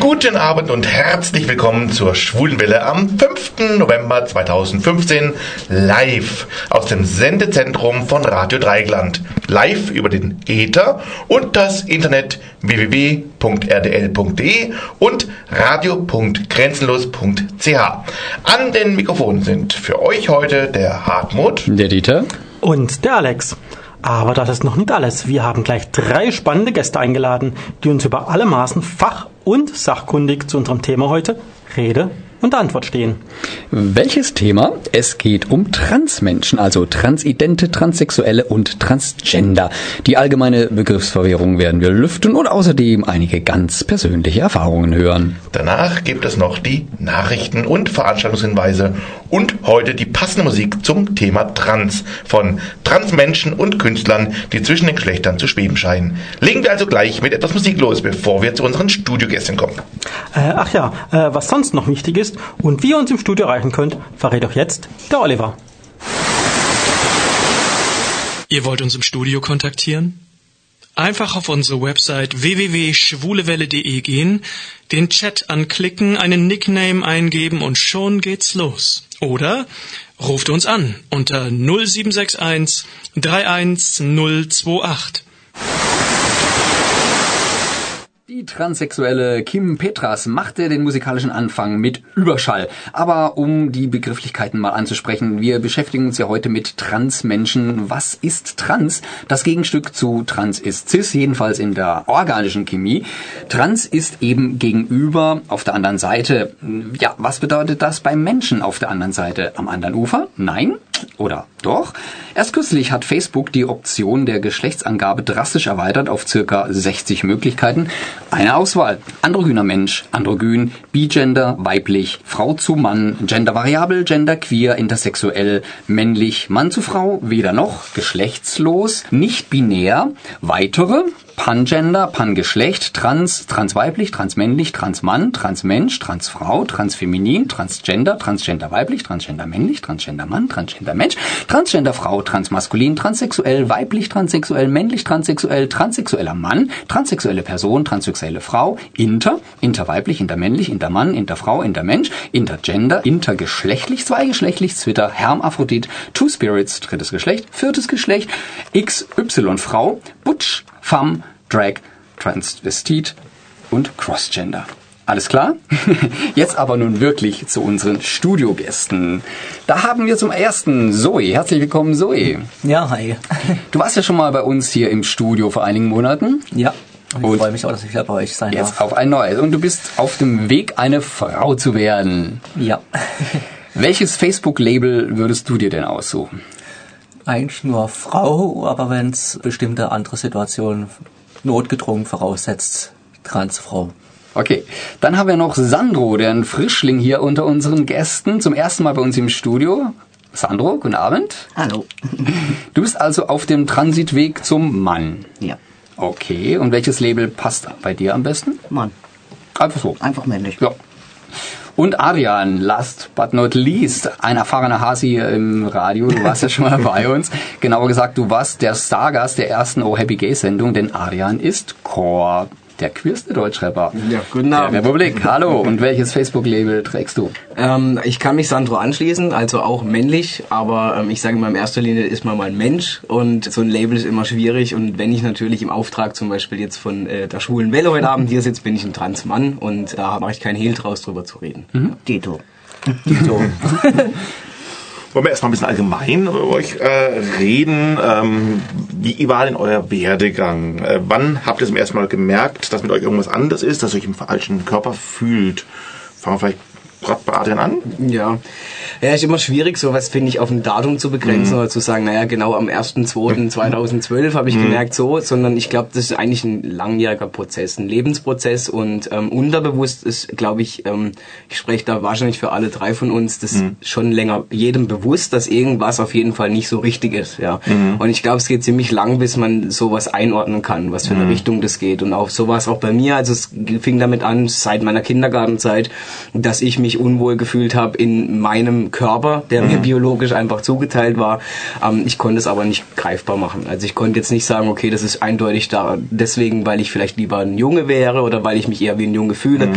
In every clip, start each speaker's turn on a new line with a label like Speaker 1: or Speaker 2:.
Speaker 1: Guten Abend und herzlich willkommen zur Schwulenwelle am 5. November 2015 live aus dem Sendezentrum von Radio Dreigland. Live über den Ether und das Internet www.rdl.de und radio.grenzenlos.ch. An den Mikrofonen sind für euch heute der Hartmut,
Speaker 2: der Dieter
Speaker 3: und der Alex. Aber das ist noch nicht alles. Wir haben gleich drei spannende Gäste eingeladen, die uns über alle Maßen fach- und sachkundig zu unserem Thema heute Rede und Antwort stehen.
Speaker 2: Welches Thema? Es geht um Transmenschen, also Transidente, Transsexuelle und Transgender. Die allgemeine Begriffsverwirrung werden wir lüften und außerdem einige ganz persönliche Erfahrungen hören.
Speaker 1: Danach gibt es noch die Nachrichten und Veranstaltungshinweise und heute die passende Musik zum Thema Trans von Transmenschen und Künstlern, die zwischen den Geschlechtern zu schweben scheinen. Legen wir also gleich mit etwas Musik los, bevor wir zu unseren Studiogästen kommen.
Speaker 3: Äh, ach ja, äh, was sonst noch wichtig ist und wie ihr uns im Studio erreichen könnt, verrät euch jetzt der Oliver.
Speaker 4: Ihr wollt uns im Studio kontaktieren? Einfach auf unsere Website www.schwulewelle.de gehen, den Chat anklicken, einen Nickname eingeben und schon geht's los. Oder ruft uns an unter 0761 31028.
Speaker 2: Die transsexuelle Kim Petras machte den musikalischen Anfang mit Überschall. Aber um die Begrifflichkeiten mal anzusprechen, wir beschäftigen uns ja heute mit Transmenschen. Was ist Trans? Das Gegenstück zu Trans ist Cis, jedenfalls in der organischen Chemie. Trans ist eben gegenüber auf der anderen Seite. Ja, was bedeutet das beim Menschen auf der anderen Seite? Am anderen Ufer? Nein? Oder doch? Erst kürzlich hat Facebook die Option der Geschlechtsangabe drastisch erweitert auf circa 60 Möglichkeiten. Eine Auswahl. Androgyner Mensch, androgyn, bigender, weiblich, Frau zu Mann, gendervariabel, genderqueer, intersexuell, männlich, Mann zu Frau, weder noch, geschlechtslos, nicht binär, weitere, Pangender, Pangeschlecht, Trans, Transweiblich, Transmännlich, Transmann, Transmensch, Transfrau, Transfeminin, Transgender, Transgender weiblich, Transgender männlich, Transgender Mann, Transgender Mensch, Transgender Frau, Transmaskulin, Transsexuell, weiblich, transsexuell, männlich, transsexuell, transsexueller Mann, transsexuelle Person, transsexuelle Frau, Inter, interweiblich, intermännlich, intermann, interfrau, intermensch, intergender, intergeschlechtlich, zweigeschlechtlich, Twitter, Hermaphrodit, Two Spirits, drittes Geschlecht, viertes Geschlecht, XY Frau, Butch, Femme, Drag, Transvestit und Crossgender. Alles klar? Jetzt aber nun wirklich zu unseren Studiogästen. Da haben wir zum ersten Zoe. Herzlich willkommen, Zoe.
Speaker 5: Ja, hi.
Speaker 2: Du warst ja schon mal bei uns hier im Studio vor einigen Monaten.
Speaker 5: Ja. Ich und freue mich auch, dass ich wieder bei euch sein
Speaker 2: jetzt darf. auf ein neues. Und du bist auf dem Weg, eine Frau zu werden.
Speaker 5: Ja.
Speaker 2: Welches Facebook-Label würdest du dir denn aussuchen?
Speaker 5: Eigentlich nur Frau, aber wenn es bestimmte andere Situationen notgedrungen voraussetzt, Transfrau.
Speaker 2: Okay, dann haben wir noch Sandro, der ein Frischling hier unter unseren Gästen, zum ersten Mal bei uns im Studio. Sandro, guten Abend.
Speaker 6: Hallo.
Speaker 2: Du bist also auf dem Transitweg zum Mann.
Speaker 6: Ja.
Speaker 2: Okay, und welches Label passt bei dir am besten?
Speaker 6: Mann.
Speaker 2: Einfach so.
Speaker 6: Einfach männlich.
Speaker 2: Ja. Und Adrian, last but not least, ein erfahrener Hasi im Radio. Du warst ja schon mal bei uns. Genauer gesagt, du warst der Stargast der ersten Oh Happy Gay Sendung, denn Adrian ist Core der queerste Deutschrapper.
Speaker 7: Ja, guten Abend.
Speaker 2: Der Republik. Hallo. Und welches Facebook-Label trägst du?
Speaker 7: Ähm, ich kann mich Sandro anschließen, also auch männlich, aber ähm, ich sage mal in erster Linie ist man mal ein Mensch und so ein Label ist immer schwierig und wenn ich natürlich im Auftrag zum Beispiel jetzt von äh, der schwulen Welle heute Abend hier sitze, bin ich ein Transmann und da mache ich keinen Hehl draus, drüber zu reden.
Speaker 6: Mhm. Dito.
Speaker 7: Dito.
Speaker 1: Wollen wir erstmal ein bisschen allgemein über euch äh, reden. Ähm, wie war denn euer Werdegang? Äh, wann habt ihr zum ersten Mal gemerkt, dass mit euch irgendwas anders ist, dass ihr euch im falschen Körper fühlt? Fangen wir vielleicht gerade bei Adrian an?
Speaker 7: Ja. Ja, ist immer schwierig, sowas finde ich auf ein Datum zu begrenzen mhm. oder zu sagen, naja, genau am 1.2.2012 habe ich mhm. gemerkt so, sondern ich glaube, das ist eigentlich ein langjähriger Prozess, ein Lebensprozess und ähm, unterbewusst ist, glaube ich, ähm, ich spreche da wahrscheinlich für alle drei von uns, das mhm. schon länger jedem bewusst, dass irgendwas auf jeden Fall nicht so richtig ist, ja. Mhm. Und ich glaube, es geht ziemlich lang, bis man sowas einordnen kann, was für eine mhm. Richtung das geht und auch sowas auch bei mir, also es fing damit an, seit meiner Kindergartenzeit, dass ich mich mich unwohl gefühlt habe in meinem Körper, der mir biologisch einfach zugeteilt war. Ähm, ich konnte es aber nicht greifbar machen. Also ich konnte jetzt nicht sagen, okay, das ist eindeutig da deswegen, weil ich vielleicht lieber ein Junge wäre oder weil ich mich eher wie ein Junge fühle.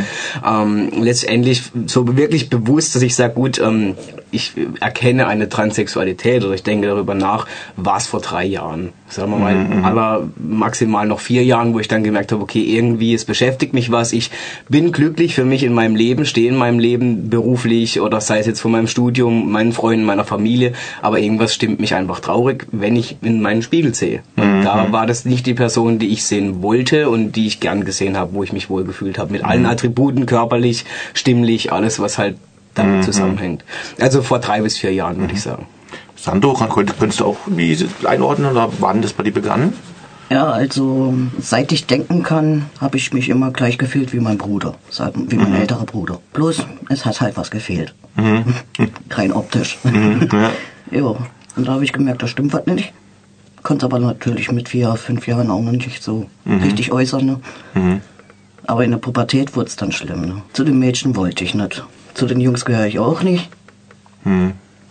Speaker 7: Ähm, letztendlich so wirklich bewusst, dass ich sage, gut, ähm, ich erkenne eine Transsexualität oder ich denke darüber nach, war es vor drei Jahren. Sagen wir mal, aller maximal noch vier Jahren, wo ich dann gemerkt habe, okay, irgendwie, es beschäftigt mich was. Ich bin glücklich für mich in meinem Leben, stehe in meinem Leben beruflich oder sei es jetzt von meinem Studium, meinen Freunden, meiner Familie, aber irgendwas stimmt mich einfach traurig, wenn ich in meinen Spiegel sehe. Und da war das nicht die Person, die ich sehen wollte und die ich gern gesehen habe, wo ich mich wohl gefühlt habe. Mit allen Attributen, körperlich, stimmlich, alles, was halt damit zusammenhängt. Also vor drei bis vier Jahren, würde ich sagen.
Speaker 1: Sandro, könntest, könntest du auch wie einordnen oder wann das bei dir begann?
Speaker 6: Ja, also seit ich denken kann, habe ich mich immer gleich gefühlt wie mein Bruder, wie mein älterer Bruder. Bloß, es hat halt was gefehlt. Rein optisch. ja. Und da habe ich gemerkt, da stimmt was nicht. Konnte aber natürlich mit vier, fünf Jahren auch noch nicht so richtig äußern. Ne? Aber in der Pubertät wurde es dann schlimm. Ne? Zu den Mädchen wollte ich nicht. Zu den Jungs gehöre ich auch nicht.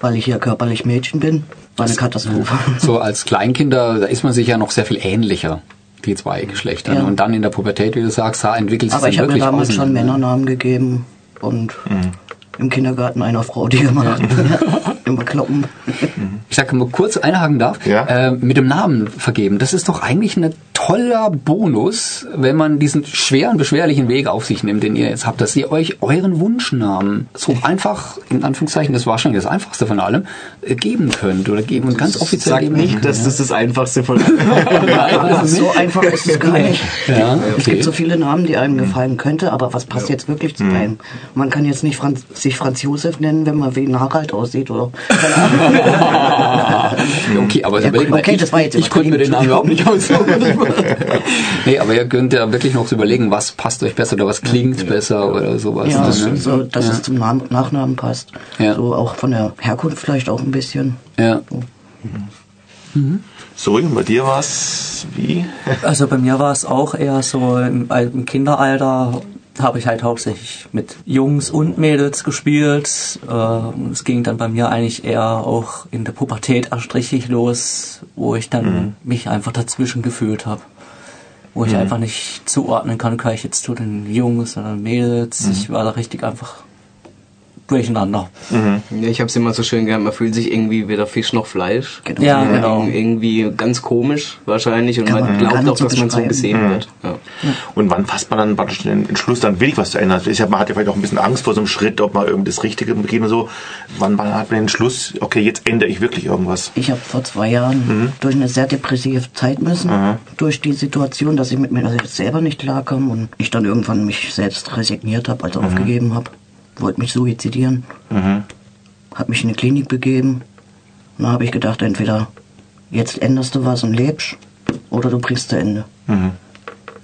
Speaker 6: Weil ich ja körperlich Mädchen bin. War eine Katastrophe.
Speaker 2: So als Kleinkinder, da ist man sich ja noch sehr viel ähnlicher, die zwei Geschlechter.
Speaker 6: Ja.
Speaker 2: Und dann in der Pubertät, wie du sagst, da entwickelt sich
Speaker 6: Aber
Speaker 2: dann
Speaker 6: ich habe mir
Speaker 2: wirklich
Speaker 6: damals
Speaker 2: außen-
Speaker 6: schon Männernamen gegeben und im Kindergarten einer Frau die gemacht. Immer kloppen.
Speaker 2: Ich sage mal kurz einhaken darf,
Speaker 1: Ja.
Speaker 2: äh, mit dem Namen vergeben. Das ist doch eigentlich ein toller Bonus, wenn man diesen schweren, beschwerlichen Weg auf sich nimmt, den ihr jetzt habt, dass ihr euch euren Wunschnamen so einfach, in Anführungszeichen, das war wahrscheinlich das Einfachste von allem, äh, geben könnt oder geben und ganz offiziell
Speaker 7: Sag
Speaker 2: geben
Speaker 7: nicht,
Speaker 2: könnt.
Speaker 7: dass das das Einfachste von
Speaker 6: Ja, so einfach ist es gar nicht.
Speaker 2: Ja,
Speaker 6: Es
Speaker 2: okay.
Speaker 6: gibt so viele Namen, die einem gefallen könnte, aber was passt jetzt wirklich zu einem? Man kann jetzt nicht Franz, sich Franz Josef nennen, wenn man wie ein Harald aussieht oder.
Speaker 2: Okay, aber
Speaker 6: Ja,
Speaker 2: überleg mal,
Speaker 6: okay,
Speaker 2: ich,
Speaker 6: das war jetzt
Speaker 2: ich konnte mir den Namen überhaupt nicht aussuchen. nee, aber ihr könnt ja wirklich noch so überlegen, was passt euch besser oder was klingt besser oder sowas.
Speaker 6: Ja,
Speaker 2: ne?
Speaker 6: so, dass es zum Namen, Nachnamen passt.
Speaker 2: Ja.
Speaker 6: So auch von der Herkunft vielleicht auch ein bisschen.
Speaker 2: ja.
Speaker 1: So, und bei dir war es wie?
Speaker 5: Also bei mir war es auch eher so im, im Kinderalter habe ich halt hauptsächlich mit Jungs und Mädels gespielt. Äh, es ging dann bei mir eigentlich eher auch in der Pubertät erst richtig los, wo ich dann mich einfach dazwischen gefühlt habe. Wo ich einfach nicht zuordnen kann, kann ich jetzt zu den Jungs oder Mädels. Ich war da richtig einfach durcheinander.
Speaker 7: Ja, ich habe es immer so schön gehabt, man fühlt sich irgendwie weder Fisch noch Fleisch.
Speaker 6: Genau.
Speaker 5: Ja,
Speaker 7: Ir-
Speaker 5: genau.
Speaker 7: Irgendwie ganz komisch wahrscheinlich und
Speaker 6: Kann
Speaker 7: man
Speaker 6: man
Speaker 7: glaubt auch,
Speaker 6: so
Speaker 7: dass man so gesehen wird. Ja.
Speaker 1: Und wann fasst man dann praktisch den Entschluss, dann wirklich was zu ändern? Ich hab, man hat ja vielleicht auch ein bisschen Angst vor so einem Schritt, ob man irgendwie das Richtige begeht und so. Wann, wann hat man den Entschluss, okay, jetzt ändere ich wirklich irgendwas?
Speaker 6: Ich habe vor zwei Jahren durch eine sehr depressive Zeit müssen, durch die Situation, dass ich mit mir selber nicht klarkam und ich dann irgendwann mich selbst resigniert habe, also aufgegeben habe, wollte mich suizidieren, habe mich in eine Klinik begeben. Und dann habe ich gedacht, entweder jetzt änderst du was und lebst oder du bringst zu Ende.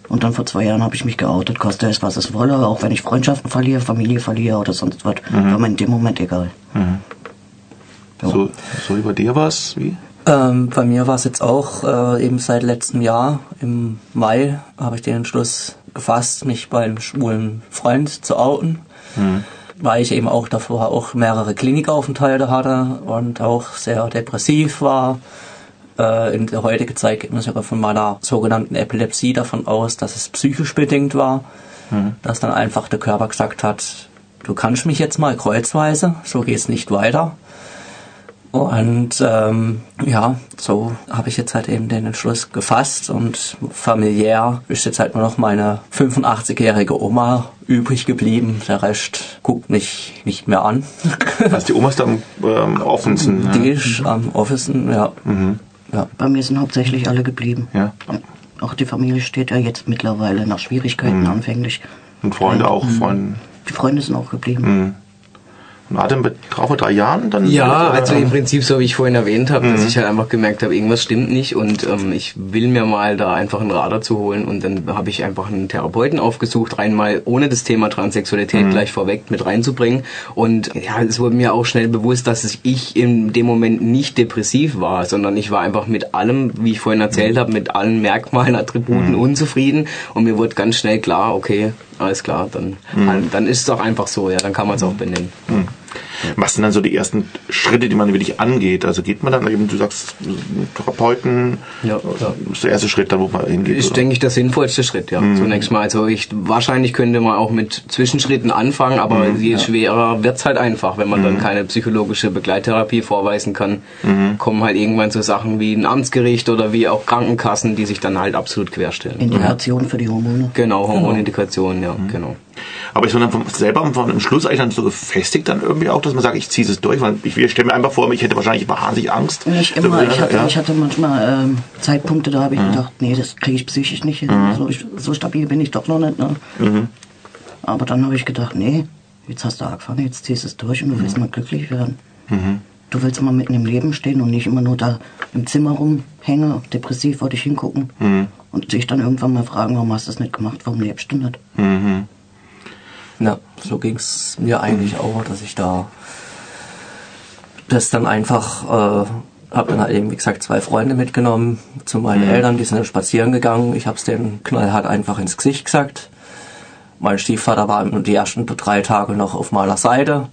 Speaker 6: Und dann vor zwei Jahren habe ich mich geoutet, koste es, was es wolle, auch wenn ich Freundschaften verliere, Familie verliere oder sonst was, war mir in dem Moment egal. Ja.
Speaker 1: So, so über dir war es wie?
Speaker 5: Ähm, bei mir war es jetzt auch äh, eben seit letztem Jahr im Mai habe ich den Entschluss gefasst, mich beim schwulen Freund zu outen, weil ich eben auch davor auch mehrere Klinikaufenthalte hatte und auch sehr depressiv war. Äh, in der heutigen Zeit geht man sogar von meiner sogenannten Epilepsie davon aus, dass es psychisch bedingt war, dass dann einfach der Körper gesagt hat, du kannst mich jetzt mal kreuzweise, so geht's nicht weiter. Und ähm, ja, so habe ich jetzt halt eben den Entschluss gefasst und familiär ist jetzt halt nur noch meine 85-jährige Oma übrig geblieben. Der Rest guckt mich nicht mehr an.
Speaker 1: Also die Oma ist am ähm, offensten.
Speaker 5: Die
Speaker 1: Ja.
Speaker 5: ist am offensten, ja. ja.
Speaker 6: Bei mir sind hauptsächlich alle geblieben.
Speaker 1: Ja.
Speaker 6: Auch die Familie steht ja jetzt mittlerweile nach Schwierigkeiten anfänglich.
Speaker 1: Und Freunde auch, Freunde.
Speaker 6: Die Freunde sind auch geblieben.
Speaker 1: Und Adam mit drauf vor drei Jahren dann?
Speaker 7: Ja,
Speaker 1: Äh,
Speaker 7: also im Prinzip so wie ich vorhin erwähnt habe, dass ich halt einfach gemerkt habe, irgendwas stimmt nicht und ähm, ich will mir mal da einfach einen Radar zu holen und dann habe ich einfach einen Therapeuten aufgesucht, rein mal ohne das Thema Transsexualität gleich vorweg mit reinzubringen und ja, es wurde mir auch schnell bewusst, dass ich in dem Moment nicht depressiv war, sondern ich war einfach mit allem, wie ich vorhin erzählt habe, mit allen Merkmalen, Attributen unzufrieden und mir wurde ganz schnell klar, okay, alles klar, dann, dann, dann ist es auch einfach so, ja, dann kann man es auch benennen.
Speaker 1: Was sind dann so die ersten Schritte, die man wirklich angeht? Also geht man dann eben, du sagst, Therapeuten,
Speaker 7: Ja, ja.
Speaker 1: das ist der erste Schritt, da wo man hingeht.
Speaker 7: Ist,
Speaker 1: oder?
Speaker 7: denke ich, der sinnvollste Schritt, ja. Zunächst mal. Also ich wahrscheinlich könnte man auch mit Zwischenschritten anfangen, aber je schwerer wird's halt einfach, wenn man dann keine psychologische Begleittherapie vorweisen kann, kommen halt irgendwann so Sachen wie ein Amtsgericht oder wie auch Krankenkassen, die sich dann halt absolut querstellen.
Speaker 6: Indikation für die Hormone.
Speaker 7: Genau, Hormonindikation, ja, genau.
Speaker 1: Aber ist man dann selber von dem Schluss eigentlich dann so gefestigt dann irgendwie auch, dass man sagt, ich ziehe es durch? Weil ich, ich stelle mir einfach vor, ich hätte wahrscheinlich wahnsinnig Angst.
Speaker 6: Nicht immer. Ich hatte,
Speaker 1: ja.
Speaker 6: ich hatte manchmal ähm, Zeitpunkte, da habe ich gedacht, nee, das kriege ich psychisch nicht hin. So, ich, so stabil bin ich doch noch nicht. Ne? Aber dann habe ich gedacht, nee, jetzt hast du angefangen, jetzt ziehst du es durch und du willst mal glücklich werden. Du willst mal mitten im Leben stehen und nicht immer nur da im Zimmer rumhängen, depressiv vor dich hingucken und dich dann irgendwann mal fragen, warum hast du das nicht gemacht, warum lebst du nicht?
Speaker 5: Ja, so ging's mir eigentlich auch, dass ich da das dann einfach, äh, habe dann halt eben, wie gesagt, zwei Freunde mitgenommen zu meinen Eltern, die sind dann spazieren gegangen. Ich habe es denen knallhart einfach ins Gesicht gesagt. Mein Stiefvater war die ersten drei Tage noch auf meiner Seite.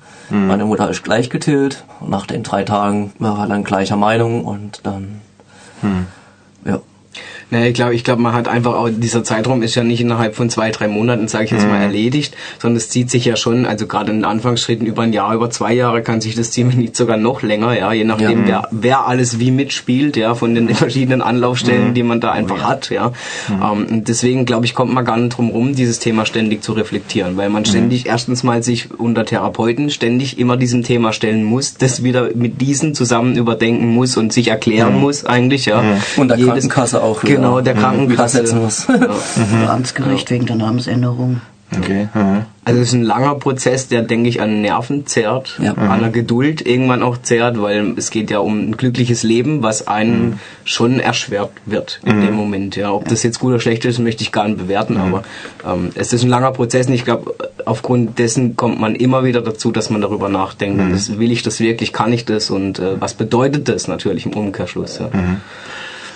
Speaker 5: Meine Mutter ist gleich getillt. Und nach den drei Tagen war er dann gleicher Meinung und dann, ja.
Speaker 7: Naja, ich glaube, ich glaube, man hat einfach auch, dieser Zeitraum ist ja nicht innerhalb von zwei, drei Monaten, sage ich jetzt mal, erledigt, sondern es zieht sich ja schon, also gerade in den Anfangsschritten über ein Jahr, über zwei Jahre kann sich das wenn nicht sogar noch länger, ja, je nachdem, wer, wer alles wie mitspielt, ja, von den verschiedenen Anlaufstellen, die man da einfach hat, ja. Ähm, und deswegen, glaube ich, kommt man gar nicht drum rum, dieses Thema ständig zu reflektieren, weil man ständig erstens mal sich unter Therapeuten ständig immer diesem Thema stellen muss, das wieder mit diesen zusammen überdenken muss und sich erklären muss eigentlich, ja.
Speaker 5: Und der
Speaker 7: Jedes-
Speaker 5: Krankenkasse auch wieder
Speaker 7: Genau, der Krankenkasse.
Speaker 5: setzen muss.
Speaker 6: Oder Amtsgericht wegen der Namensänderung.
Speaker 1: Okay. mhm.
Speaker 7: Also es ist ein langer Prozess, der, denke ich, an Nerven zerrt,
Speaker 5: Ja.
Speaker 7: an der Geduld irgendwann auch zerrt, weil es geht ja um ein glückliches Leben, was einem schon erschwert wird in dem Moment. Ja, ob das jetzt gut oder schlecht ist, möchte ich gar nicht bewerten, aber ähm, es ist ein langer Prozess und ich glaube, aufgrund dessen kommt man immer wieder dazu, dass man darüber nachdenkt. Das, will ich das wirklich, kann ich das und äh, was bedeutet das natürlich im Umkehrschluss? Ja.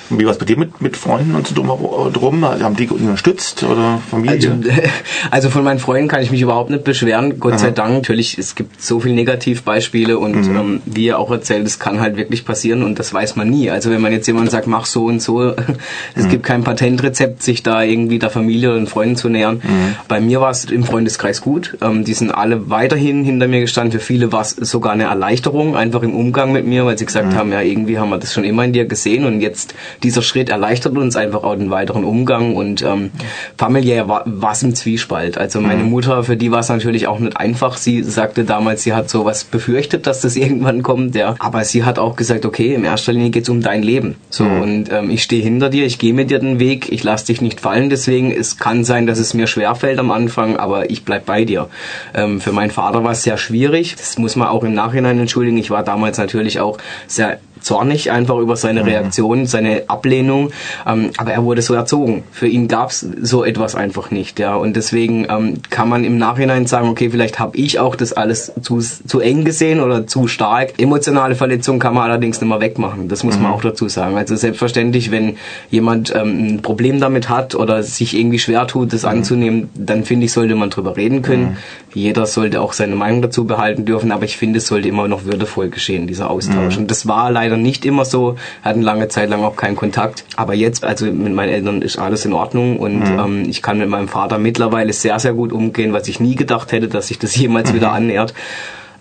Speaker 1: Wie war es bei dir mit, mit Freunden und so drum, drum? Haben die unterstützt oder Familie?
Speaker 7: Also, also von meinen Freunden kann ich mich überhaupt nicht beschweren, Gott sei Dank. Natürlich, es gibt so viele Negativbeispiele und ähm, wie ihr auch erzählt, es kann halt wirklich passieren und das weiß man nie. Also wenn man jetzt jemand sagt, mach so und so, es gibt kein Patentrezept, sich da irgendwie der Familie oder den Freunden zu nähern. Bei mir war es im Freundeskreis gut. Ähm, die sind alle weiterhin hinter mir gestanden. Für viele war es sogar eine Erleichterung, einfach im Umgang mit mir, weil sie gesagt haben, ja, irgendwie haben wir das schon immer in dir gesehen und jetzt dieser Schritt erleichtert uns einfach auch den weiteren Umgang und ähm, familiär war es im Zwiespalt. Also meine Mutter, für die war es natürlich auch nicht einfach. Sie sagte damals, sie hat sowas befürchtet, dass das irgendwann kommt, ja. Aber sie hat auch gesagt, okay, in erster Linie geht's um dein Leben. So und ähm, ich stehe hinter dir, ich gehe mit dir den Weg, ich lass dich nicht fallen. Deswegen es kann sein, dass es mir schwerfällt am Anfang, aber ich bleib bei dir. Ähm, für meinen Vater war es sehr schwierig. Das muss man auch im Nachhinein entschuldigen. Ich war damals natürlich auch sehr zornig einfach über seine Reaktion, seine Ablehnung, ähm, aber er wurde so erzogen. Für ihn gab's so etwas einfach nicht, ja. Und deswegen ähm, kann man im Nachhinein sagen, okay, vielleicht habe ich auch das alles zu, zu eng gesehen oder zu stark. Emotionale Verletzungen kann man allerdings nicht mehr wegmachen. Das muss man auch dazu sagen. Also selbstverständlich, wenn jemand ähm, ein Problem damit hat oder sich irgendwie schwer tut, das anzunehmen, dann finde ich, sollte man drüber reden können. Jeder sollte auch seine Meinung dazu behalten dürfen, aber ich finde, es sollte immer noch würdevoll geschehen, dieser Austausch. Und das war leider nicht immer so, hatten lange Zeit lang auch keinen Kontakt. Aber jetzt, also mit meinen Eltern ist alles in Ordnung und ähm, ich kann mit meinem Vater mittlerweile sehr, sehr gut umgehen, was ich nie gedacht hätte, dass sich das jemals wieder annähert.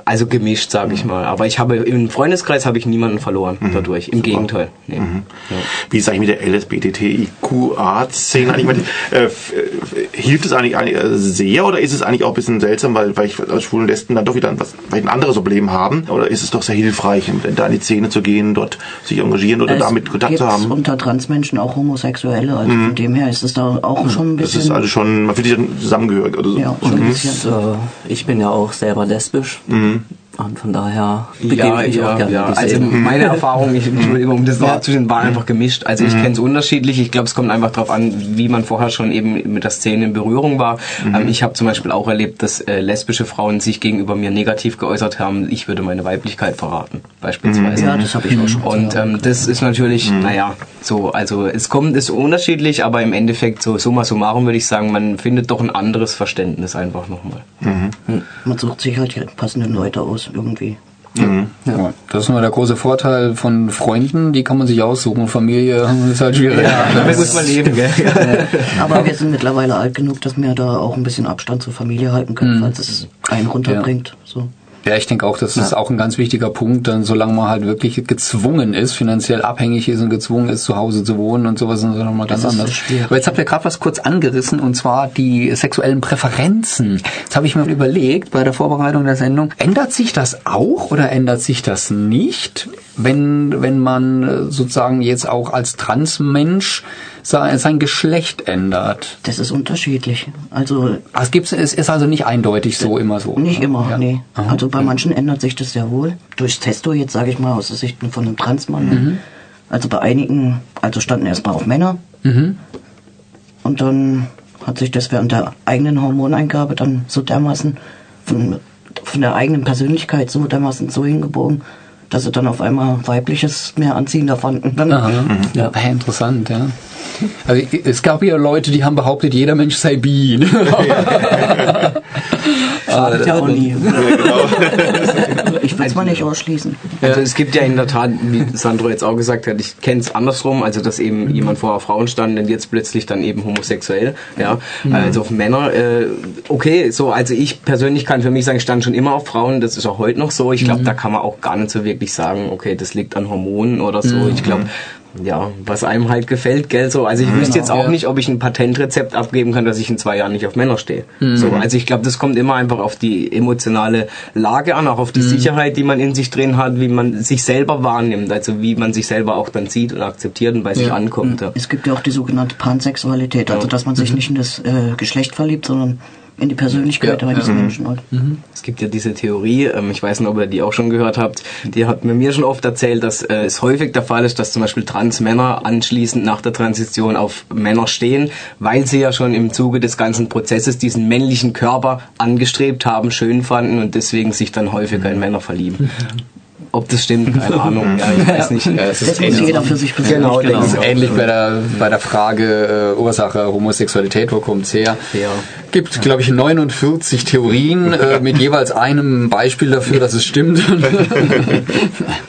Speaker 7: Also gemischt, sage ich mal. Aber ich habe im Freundeskreis habe ich niemanden verloren dadurch. Im Gegenteil. Nee.
Speaker 1: Wie ist eigentlich mit der LSBTTIQA-Szene? Ich äh, äh, hilft es eigentlich, äh, sehr oder ist es eigentlich auch ein bisschen seltsam, weil, weil ich als schwulen Lesben dann doch wieder ein, was, vielleicht ein anderes Problem haben? Oder ist es doch sehr hilfreich, in- da in die Szene zu gehen, dort sich engagieren oder
Speaker 6: Es
Speaker 1: damit Kontakt zu haben?
Speaker 6: unter Transmenschen auch Homosexuelle. Also von dem her ist es da auch schon ein
Speaker 1: Das
Speaker 6: bisschen.
Speaker 1: ist also schon, man fühlt sich dann zusammengehörig oder so.
Speaker 6: ja, schon ein bisschen.
Speaker 5: Und, äh, ich bin ja auch selber lesbisch. Und von daher begebe
Speaker 7: Ja,
Speaker 5: ich
Speaker 7: ja,
Speaker 5: auch gerne
Speaker 7: ja. Also meine Erfahrung, ich, Entschuldigung, um das noch zwischen war einfach gemischt. Also ich kenne es unterschiedlich. Ich glaube, es kommt einfach darauf an, wie man vorher schon eben mit der Szene in Berührung war. Ähm, ich habe zum Beispiel auch erlebt, dass äh, lesbische Frauen sich gegenüber mir negativ geäußert haben. Ich würde meine Weiblichkeit verraten, beispielsweise.
Speaker 6: Ja, das habe ich auch schon.
Speaker 7: Und ähm, das ist natürlich, naja, So, also es kommt, ist unterschiedlich, aber im Endeffekt so summa summarum würde ich sagen, man findet doch ein anderes Verständnis einfach nochmal.
Speaker 6: Man sucht sich halt die passenden Leute aus irgendwie.
Speaker 2: Ja, das ist nur der große Vorteil von Freunden, die kann man sich aussuchen. Familie ist halt schwierig.
Speaker 7: Damit muss man leben, gell?
Speaker 6: Aber wir sind mittlerweile alt genug, dass wir da auch ein bisschen Abstand zur Familie halten können, falls es einen runterbringt. So.
Speaker 2: Ja, ich denke auch, das ist auch ein ganz wichtiger Punkt, dann solange man halt wirklich gezwungen ist, finanziell abhängig ist und gezwungen ist, zu Hause zu wohnen und sowas, ist das nochmal ganz
Speaker 6: Das
Speaker 2: anders. Aber jetzt habt ihr gerade was kurz angerissen und zwar die sexuellen Präferenzen. Jetzt habe ich mir überlegt bei der Vorbereitung der Sendung, ändert sich das auch oder ändert sich das nicht, wenn, wenn man äh, sozusagen jetzt auch als Transmensch sein, Geschlecht ändert?
Speaker 6: Das ist unterschiedlich. Also
Speaker 2: Ah, Es, gibt, es ist also nicht eindeutig so immer so.
Speaker 6: nicht immer,
Speaker 2: Ja.
Speaker 6: nee.
Speaker 2: Aha.
Speaker 6: Also bei manchen ändert sich das sehr wohl. Durchs Testo jetzt, sage ich mal, aus der Sicht von einem Transmann.
Speaker 2: Mhm.
Speaker 6: Also bei einigen, also standen erstmal auf Männer.
Speaker 2: Mhm.
Speaker 6: Und dann hat sich das während der eigenen Hormoneingabe dann so dermaßen von, von der eigenen Persönlichkeit so dermaßen so hingebogen, dass sie dann auf einmal weibliches mehr anziehender fanden. Dann,
Speaker 2: Aha. Ja, wäre interessant, ja. Also es gab ja Leute, die haben behauptet, jeder Mensch sei Bi.
Speaker 6: Schadet ja auch nie.
Speaker 2: genau.
Speaker 6: Ich will es mal nicht ausschließen.
Speaker 7: Also es gibt ja in der Tat, wie Sandro jetzt auch gesagt hat, ich kenne es andersrum, also dass eben jemand vorher Frauen stand und jetzt plötzlich dann eben homosexuell, ja, also auf Männer, äh, okay, so, also ich persönlich kann für mich sagen, ich stand schon immer auf Frauen, das ist auch heute noch so, ich glaube, da kann man auch gar nicht so wirklich sagen, okay, das liegt an Hormonen oder so, ich glaube, ja, was einem halt gefällt, gell, so, also ich wüsste jetzt auch
Speaker 2: ja.
Speaker 7: nicht, ob ich ein Patentrezept abgeben kann, dass ich in zwei Jahren nicht auf Männer stehe, so, also ich glaube, das kommt immer einfach auf die emotionale Lage an, auch auf die Sicherheit, die man in sich drin hat, wie man sich selber wahrnimmt, also wie man sich selber auch dann sieht und akzeptiert und bei sich ankommt. Ja.
Speaker 6: Es gibt ja auch die sogenannte Pansexualität, also dass man sich nicht in das äh, Geschlecht verliebt, sondern in die Persönlichkeit
Speaker 2: Ja,
Speaker 6: eines
Speaker 2: ja.
Speaker 6: Menschen. Halt.
Speaker 7: Es gibt ja diese Theorie, ähm, ich weiß nicht, ob ihr die auch schon gehört habt, die hat mir mir schon oft erzählt, dass äh, es häufig der Fall ist, dass zum Beispiel Transmänner anschließend nach der Transition auf Männer stehen, weil sie ja schon im Zuge des ganzen Prozesses diesen männlichen Körper angestrebt haben, schön fanden und deswegen sich dann häufiger in Männer verlieben. Ob das stimmt, keine Ahnung. Ja, ich weiß nicht.
Speaker 2: es
Speaker 6: Das muss jeder für sich persönlich
Speaker 7: Genau,
Speaker 6: genau.
Speaker 2: Das ist ähnlich bei der, bei der Frage äh, Ursache Homosexualität, wo kommt's her?
Speaker 7: Ja.
Speaker 2: Gibt, glaube ich, 49 Theorien äh, mit jeweils einem Beispiel dafür, dass es stimmt.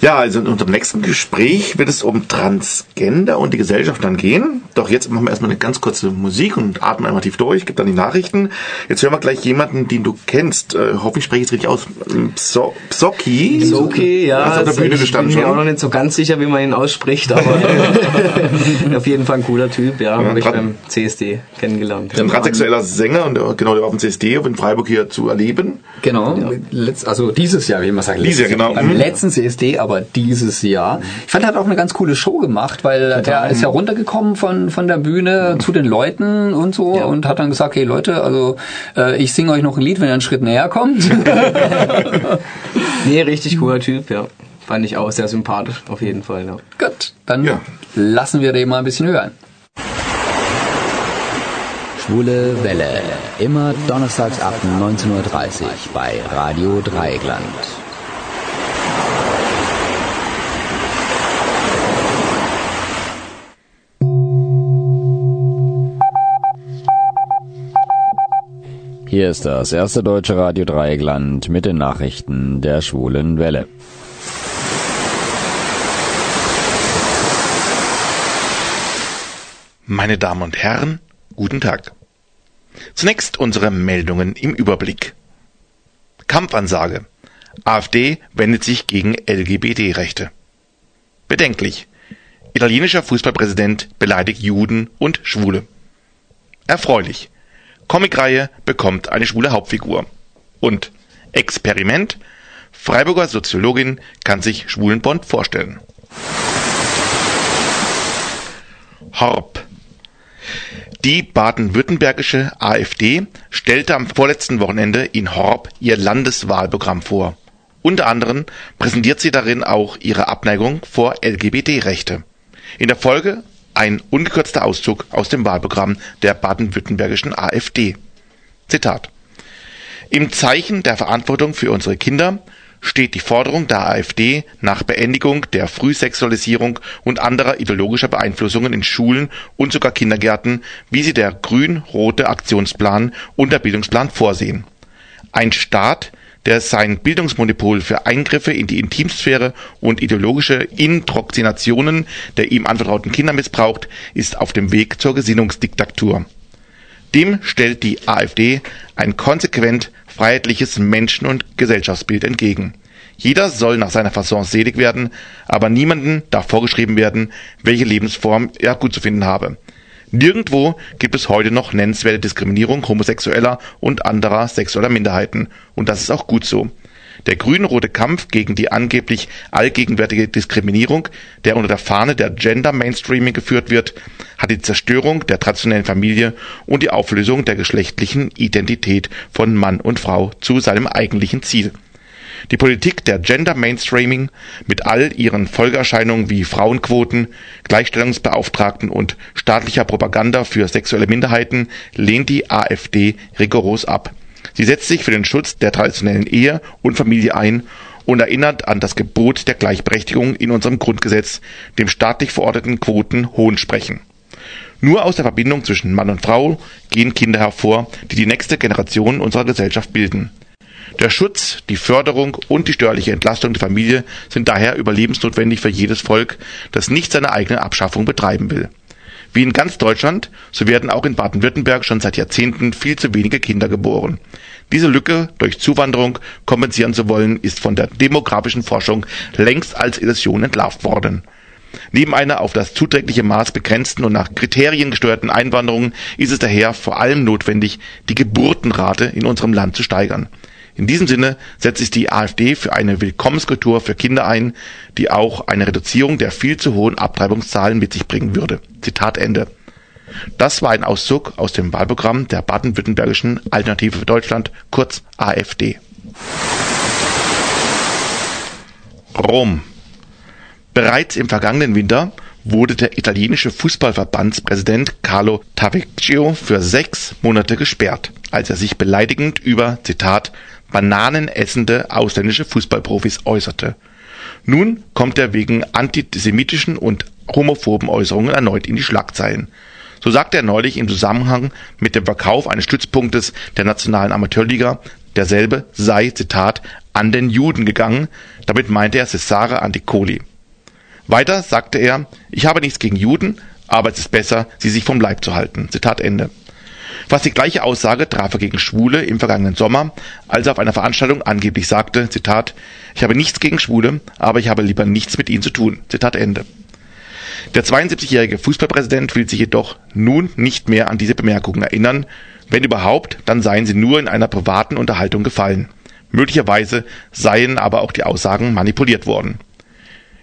Speaker 1: Ja, also in unserem nächsten Gespräch wird es um Transgender und die Gesellschaft dann gehen. Doch jetzt machen wir erstmal eine ganz kurze Musik und atmen einmal tief durch, gibt dann die Nachrichten. Jetzt hören wir gleich jemanden, den du kennst. Äh, hoffentlich spreche ich es richtig aus. Pso Psoki?
Speaker 7: Ist okay, ja.
Speaker 1: Hast auf der
Speaker 7: also
Speaker 1: Bühne
Speaker 7: ich
Speaker 1: gestanden
Speaker 7: bin mir
Speaker 1: schon?
Speaker 7: auch noch nicht so ganz sicher, wie man ihn ausspricht, aber auf jeden Fall ein cooler Typ, ja. Habe ich beim CSD kennengelernt.
Speaker 1: Ein transsexueller Sänger und der, genau, der war auf dem CSD in Freiburg hier zu erleben.
Speaker 2: Genau, letzt, also dieses Jahr, wie man sagt.
Speaker 1: Dieses Jahr, genau.
Speaker 2: Beim
Speaker 1: Mhm.
Speaker 2: letzten CSD, aber dieses Jahr. Ich fand, er hat auch eine ganz coole Show gemacht, weil er ist ja runtergekommen von, von der Bühne zu den Leuten und so
Speaker 7: Ja.
Speaker 2: und hat dann gesagt, hey Leute, also äh, ich singe euch noch ein Lied, wenn ihr einen Schritt näher kommt.
Speaker 7: Nee, richtig cooler Typ, ja. Fand ich auch sehr sympathisch, auf jeden Fall, ja.
Speaker 2: Gut, dann
Speaker 1: Ja.
Speaker 2: lassen wir den mal ein bisschen hören.
Speaker 8: Schwule Welle. Immer donnerstags ab 19.30 Uhr bei Radio Dreieckland. Hier ist das erste deutsche Radio Dreieckland mit den Nachrichten der Schwulen Welle.
Speaker 1: Meine Damen und Herren, guten Tag. Zunächst unsere Meldungen im Überblick. Kampfansage. AfD wendet sich gegen LGBT-Rechte. Bedenklich. Italienischer Fußballpräsident beleidigt Juden und Schwule. Erfreulich. Comicreihe bekommt eine schwule Hauptfigur. Und Experiment. Freiburger Soziologin kann sich Schwulenbond vorstellen. Horb. Die baden-württembergische AfD stellte am vorletzten Wochenende in Horb ihr Landeswahlprogramm vor. Unter anderem präsentiert sie darin auch ihre Abneigung vor LGBT-Rechte. In der Folge ein ungekürzter Auszug aus dem Wahlprogramm der baden-württembergischen AfD. Zitat. Im Zeichen der Verantwortung für unsere Kinder steht die Forderung der AfD nach Beendigung der Frühsexualisierung und anderer ideologischer Beeinflussungen in Schulen und sogar Kindergärten, wie sie der grün-rote Aktionsplan und der Bildungsplan vorsehen. Ein Staat, der sein Bildungsmonopol für Eingriffe in die Intimsphäre und ideologische Indoktrinationen der ihm anvertrauten Kinder missbraucht, ist auf dem Weg zur Gesinnungsdiktatur. Dem stellt die AfD ein konsequent freiheitliches Menschen- und Gesellschaftsbild entgegen. Jeder soll nach seiner Fasson selig werden, aber niemanden darf vorgeschrieben werden, welche Lebensform er gut zu finden habe. Nirgendwo gibt es heute noch nennenswerte Diskriminierung homosexueller und anderer sexueller Minderheiten. Und das ist auch gut so. Der grün-rote Kampf gegen die angeblich allgegenwärtige Diskriminierung, der unter der Fahne der Gender Mainstreaming geführt wird, hat die Zerstörung der traditionellen Familie und die Auflösung der geschlechtlichen Identität von Mann und Frau zu seinem eigentlichen Ziel. Die Politik der Gender Mainstreaming mit all ihren Folgeerscheinungen wie Frauenquoten, Gleichstellungsbeauftragten und staatlicher Propaganda für sexuelle Minderheiten lehnt die AfD rigoros ab. Sie setzt sich für den Schutz der traditionellen Ehe und Familie ein und erinnert an das Gebot der Gleichberechtigung in unserem Grundgesetz, dem staatlich verordneten Quoten Hohn sprechen. Nur aus der Verbindung zwischen Mann und Frau gehen Kinder hervor, die die nächste Generation unserer Gesellschaft bilden. Der Schutz, die Förderung und die steuerliche Entlastung der Familie sind daher überlebensnotwendig für jedes Volk, das nicht seine eigene Abschaffung betreiben will. Wie in ganz Deutschland, so werden auch in Baden-Württemberg schon seit Jahrzehnten viel zu wenige Kinder geboren. Diese Lücke durch Zuwanderung kompensieren zu wollen, ist von der demografischen Forschung längst als Illusion entlarvt worden. Neben einer auf das zuträgliche Maß begrenzten und nach Kriterien gesteuerten Einwanderung ist es daher vor allem notwendig, die Geburtenrate in unserem Land zu steigern. In diesem Sinne setzt sich die AfD für eine Willkommenskultur für Kinder ein, die auch eine Reduzierung der viel zu hohen Abtreibungszahlen mit sich bringen würde. Zitat Ende. Das war ein Auszug aus dem Wahlprogramm der baden-württembergischen Alternative für Deutschland, kurz AfD. Rom. Bereits im vergangenen Winter wurde der italienische Fußballverbandspräsident Carlo Tavecchio für sechs Monate gesperrt, als er sich beleidigend über, Zitat, bananenessende ausländische Fußballprofis äußerte. Nun kommt er wegen antisemitischen und homophoben Äußerungen erneut in die Schlagzeilen. So sagte er neulich im Zusammenhang mit dem Verkauf eines Stützpunktes der nationalen Amateurliga, derselbe sei, Zitat, an den Juden gegangen, damit meinte er Cesare Anticoli. Weiter sagte er, ich habe nichts gegen Juden, aber es ist besser, sie sich vom Leib zu halten. Zitat Ende. Fast die gleiche Aussage traf er gegen Schwule im vergangenen Sommer, als er auf einer Veranstaltung angeblich sagte, Zitat, ich habe nichts gegen Schwule, aber ich habe lieber nichts mit ihnen zu tun. Zitat Ende. Der 72-jährige Fußballpräsident will sich jedoch nun nicht mehr an diese Bemerkungen erinnern. Wenn überhaupt, dann seien sie nur in einer privaten Unterhaltung gefallen. Möglicherweise seien aber auch die Aussagen manipuliert worden.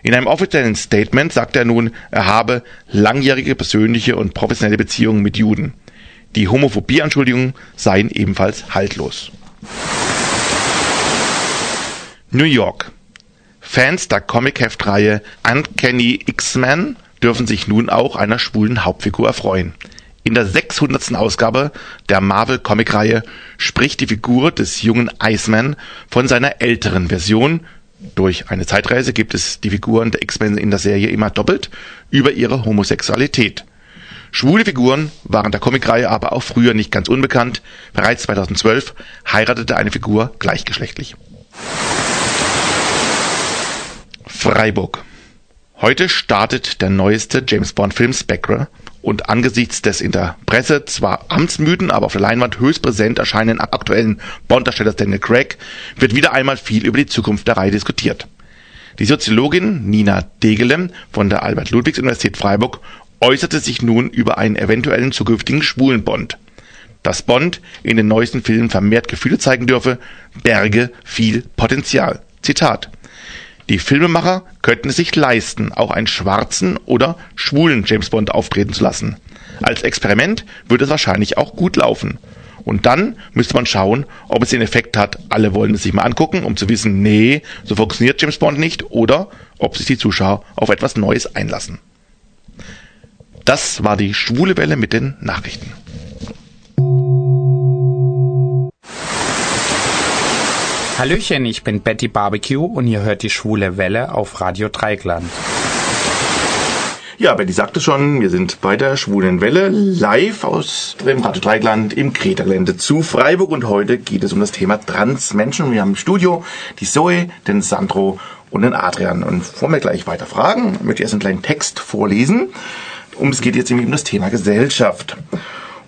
Speaker 1: In einem offiziellen Statement sagte er nun, er habe langjährige persönliche und professionelle Beziehungen mit Juden. Die Homophobie-Anschuldigungen seien ebenfalls haltlos. New York. Fans der Comic-Heftreihe Uncanny X-Men dürfen sich nun auch einer schwulen Hauptfigur erfreuen. In der 600. Ausgabe der Marvel-Comic-Reihe spricht die Figur des jungen Iceman von seiner älteren Version durch eine Zeitreise gibt es die Figuren der X-Men in der Serie immer doppelt über ihre Homosexualität. Schwule Figuren waren der Comicreihe aber auch früher nicht ganz unbekannt. Bereits 2012 heiratete eine Figur gleichgeschlechtlich. Freiburg. Heute startet der neueste James Bond Film Spectre und angesichts des in der Presse zwar amtsmüden, aber auf der Leinwand höchst präsent erscheinenden aktuellen Bond-Darstellers Daniel Craig wird wieder einmal viel über die Zukunft der Reihe diskutiert. Die Soziologin Nina Degelem von der Albert-Ludwigs-Universität Freiburg äußerte sich nun über einen eventuellen zukünftigen schwulen Bond. Dass Bond in den neuesten Filmen vermehrt Gefühle zeigen dürfe, berge viel Potenzial. Zitat. Die Filmemacher könnten es sich leisten, auch einen schwarzen oder schwulen James Bond auftreten zu lassen. Als Experiment würde es wahrscheinlich auch gut laufen. Und dann müsste man schauen, ob es den Effekt hat, alle wollen es sich mal angucken, um zu wissen, nee, so funktioniert James Bond nicht, oder ob sich die Zuschauer auf etwas Neues einlassen. Das war die schwule Welle mit den Nachrichten.
Speaker 9: Hallöchen, ich bin Betty Barbecue und ihr hört die Schwule Welle auf Radio Dreigland.
Speaker 1: Ja, Betty sagte schon, wir sind bei der Schwulen Welle live aus dem Radio Dreigland im Kreta-Gelände zu Freiburg und heute geht es um das Thema Transmenschen. Wir haben im Studio die Zoe, den Sandro und den Adrian. Und bevor wir gleich weiter fragen, möchte ich erst einen kleinen Text vorlesen. Um es geht jetzt nämlich um das Thema Gesellschaft.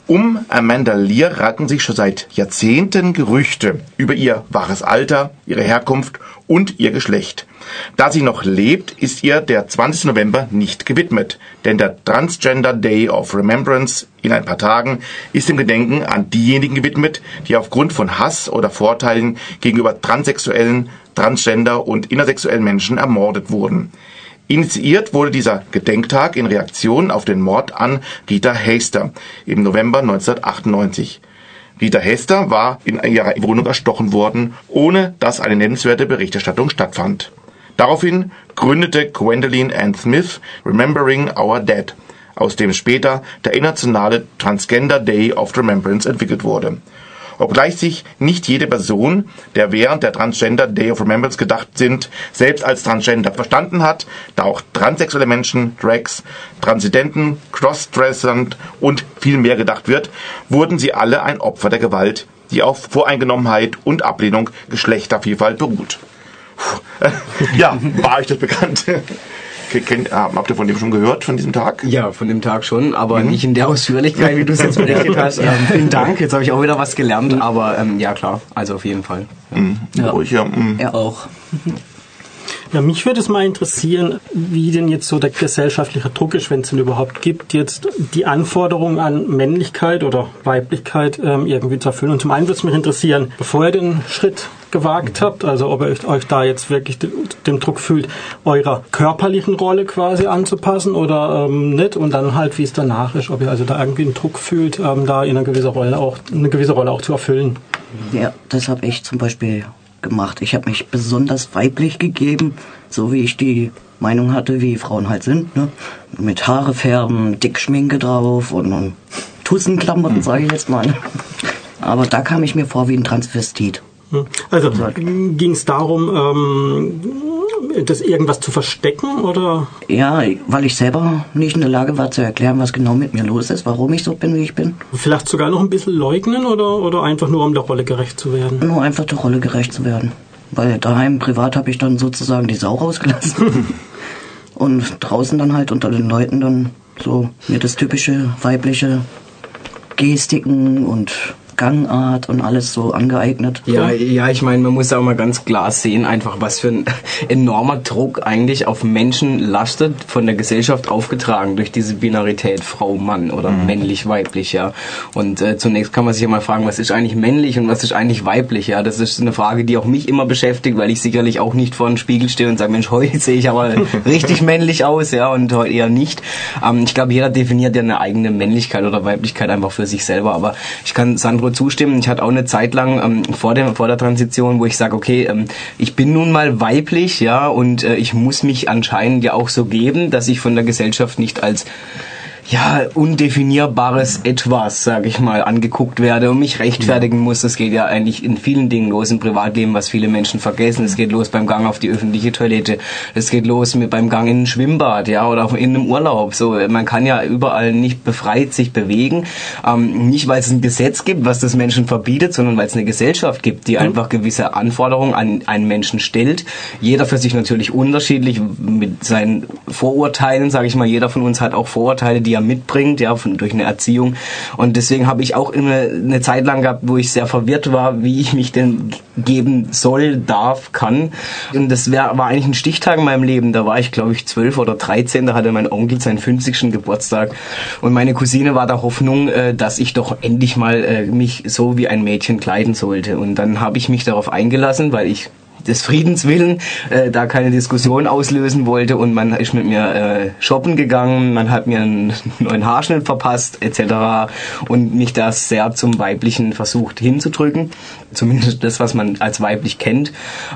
Speaker 1: Um Amanda Lear ranken sich schon seit Jahrzehnten Gerüchte über ihr wahres Alter, ihre Herkunft und ihr Geschlecht. Da sie noch lebt, ist ihr der 20. November nicht gewidmet, denn der Transgender Day of Remembrance in ein paar Tagen ist dem Gedenken an diejenigen gewidmet, die aufgrund von Hass oder Vorteilen gegenüber transsexuellen, transgender und intersexuellen Menschen ermordet wurden. Initiiert wurde dieser Gedenktag in Reaktion auf den Mord an Rita Hayster im November 1998. Rita Hester war in ihrer Wohnung erstochen worden, ohne dass eine nennenswerte Berichterstattung stattfand. Daraufhin gründete Gwendolyn Ann Smith Remembering Our Dead, aus dem später der internationale Transgender Day of Remembrance entwickelt wurde. Obgleich sich nicht jede Person, der während der Transgender Day of Remembrance gedacht sind, selbst als Transgender verstanden hat, da auch transsexuelle Menschen, Drags, Transidenten, Crossdressern und viel mehr gedacht wird, wurden sie alle ein Opfer der Gewalt, die auf Voreingenommenheit und Ablehnung Geschlechtervielfalt beruht. ja, war euch das bekannt? Kennt, habt ihr von dem schon gehört, von diesem Tag?
Speaker 7: Ja, von dem Tag schon, aber mhm. nicht in der Ausführlichkeit, wie du es jetzt berichtet hast. Ähm, vielen Dank, jetzt habe ich auch wieder was gelernt, aber ähm, ja klar, also auf jeden Fall.
Speaker 1: Ja, mhm. ja. Ruhig, ja.
Speaker 5: Mhm. Er auch.
Speaker 3: Ja, mich würde es mal interessieren, wie denn jetzt so der gesellschaftliche Druck ist, wenn es ihn überhaupt gibt, jetzt die Anforderungen an Männlichkeit oder Weiblichkeit ähm, irgendwie zu erfüllen. Und zum einen würde es mich interessieren, bevor ihr den Schritt gewagt habt, also ob ihr euch, da jetzt wirklich dem, Druck fühlt, eurer körperlichen Rolle quasi anzupassen oder ähm, nicht und dann halt, wie es danach ist, ob ihr also da irgendwie einen Druck fühlt, ähm, da in eine gewisse Rolle auch eine gewisse Rolle auch zu erfüllen.
Speaker 6: Ja, das habe ich zum Beispiel gemacht. Ich habe mich besonders weiblich gegeben, so wie ich die Meinung hatte, wie Frauen halt sind. Ne? Mit Haare färben, dick Schminke drauf und, und Tussenklamotten, sage ich jetzt mal. Aber da kam ich mir vor wie ein Transvestit.
Speaker 3: Also ging es darum, ähm, das irgendwas zu verstecken oder?
Speaker 6: Ja, weil ich selber nicht in der Lage war zu erklären, was genau mit mir los ist, warum ich so bin, wie ich bin.
Speaker 3: Vielleicht sogar noch ein bisschen leugnen oder, oder einfach nur, um der Rolle gerecht zu werden?
Speaker 6: Nur einfach der Rolle gerecht zu werden. Weil daheim privat habe ich dann sozusagen die Sau rausgelassen. Und draußen dann halt unter den Leuten dann so mir das typische weibliche Gestiken und Gangart und alles so angeeignet.
Speaker 7: Ja, ja, ich meine, man muss auch mal ganz klar sehen, einfach was für ein enormer Druck eigentlich auf Menschen lastet, von der Gesellschaft aufgetragen durch diese Binarität Frau-Mann oder mhm. männlich-weiblich, ja. Und äh, zunächst kann man sich ja mal fragen, was ist eigentlich männlich und was ist eigentlich weiblich, ja. Das ist eine Frage, die auch mich immer beschäftigt, weil ich sicherlich auch nicht vor einem Spiegel stehe und sage, Mensch, heute sehe ich aber richtig männlich aus, ja, und heute eher nicht. Ähm, ich glaube, jeder definiert ja eine eigene Männlichkeit oder Weiblichkeit einfach für sich selber, aber ich kann Sandro nur zustimmen. Ich hatte auch eine Zeit lang ähm, vor, der, vor der Transition, wo ich sage, okay, ähm, ich bin nun mal weiblich, ja, und äh, ich muss mich anscheinend ja auch so geben, dass ich von der Gesellschaft nicht als ja, undefinierbares Etwas, sage ich mal, angeguckt werde und mich rechtfertigen muss. Das geht ja eigentlich in vielen Dingen los im Privatleben, was viele Menschen vergessen. Es geht los beim Gang auf die öffentliche Toilette. Es geht los mit beim Gang in ein Schwimmbad, ja, oder auch in einem Urlaub. So, man kann ja überall nicht befreit sich bewegen. Ähm, nicht, weil es ein Gesetz gibt, was das Menschen verbietet, sondern weil es eine Gesellschaft gibt, die mhm. einfach gewisse Anforderungen an einen Menschen stellt. Jeder für sich natürlich unterschiedlich mit seinen Vorurteilen, sage ich mal. Jeder von uns hat auch Vorurteile, die ja mitbringt, ja, von, durch eine Erziehung. Und deswegen habe ich auch immer eine Zeit lang gehabt, wo ich sehr verwirrt war, wie ich mich denn geben soll, darf, kann. Und das wär, war eigentlich ein Stichtag in meinem Leben. Da war ich, glaube ich, zwölf oder dreizehn. Da hatte mein Onkel seinen 50. Geburtstag. Und meine Cousine war der Hoffnung, äh, dass ich doch endlich mal äh, mich so wie ein Mädchen kleiden sollte. Und dann habe ich mich darauf eingelassen, weil ich des Friedens willen äh, da keine Diskussion auslösen wollte und man ist mit mir äh, shoppen gegangen, man hat mir einen neuen Haarschnitt verpasst etc. und mich das sehr zum Weiblichen versucht hinzudrücken, zumindest das, was man als weiblich kennt.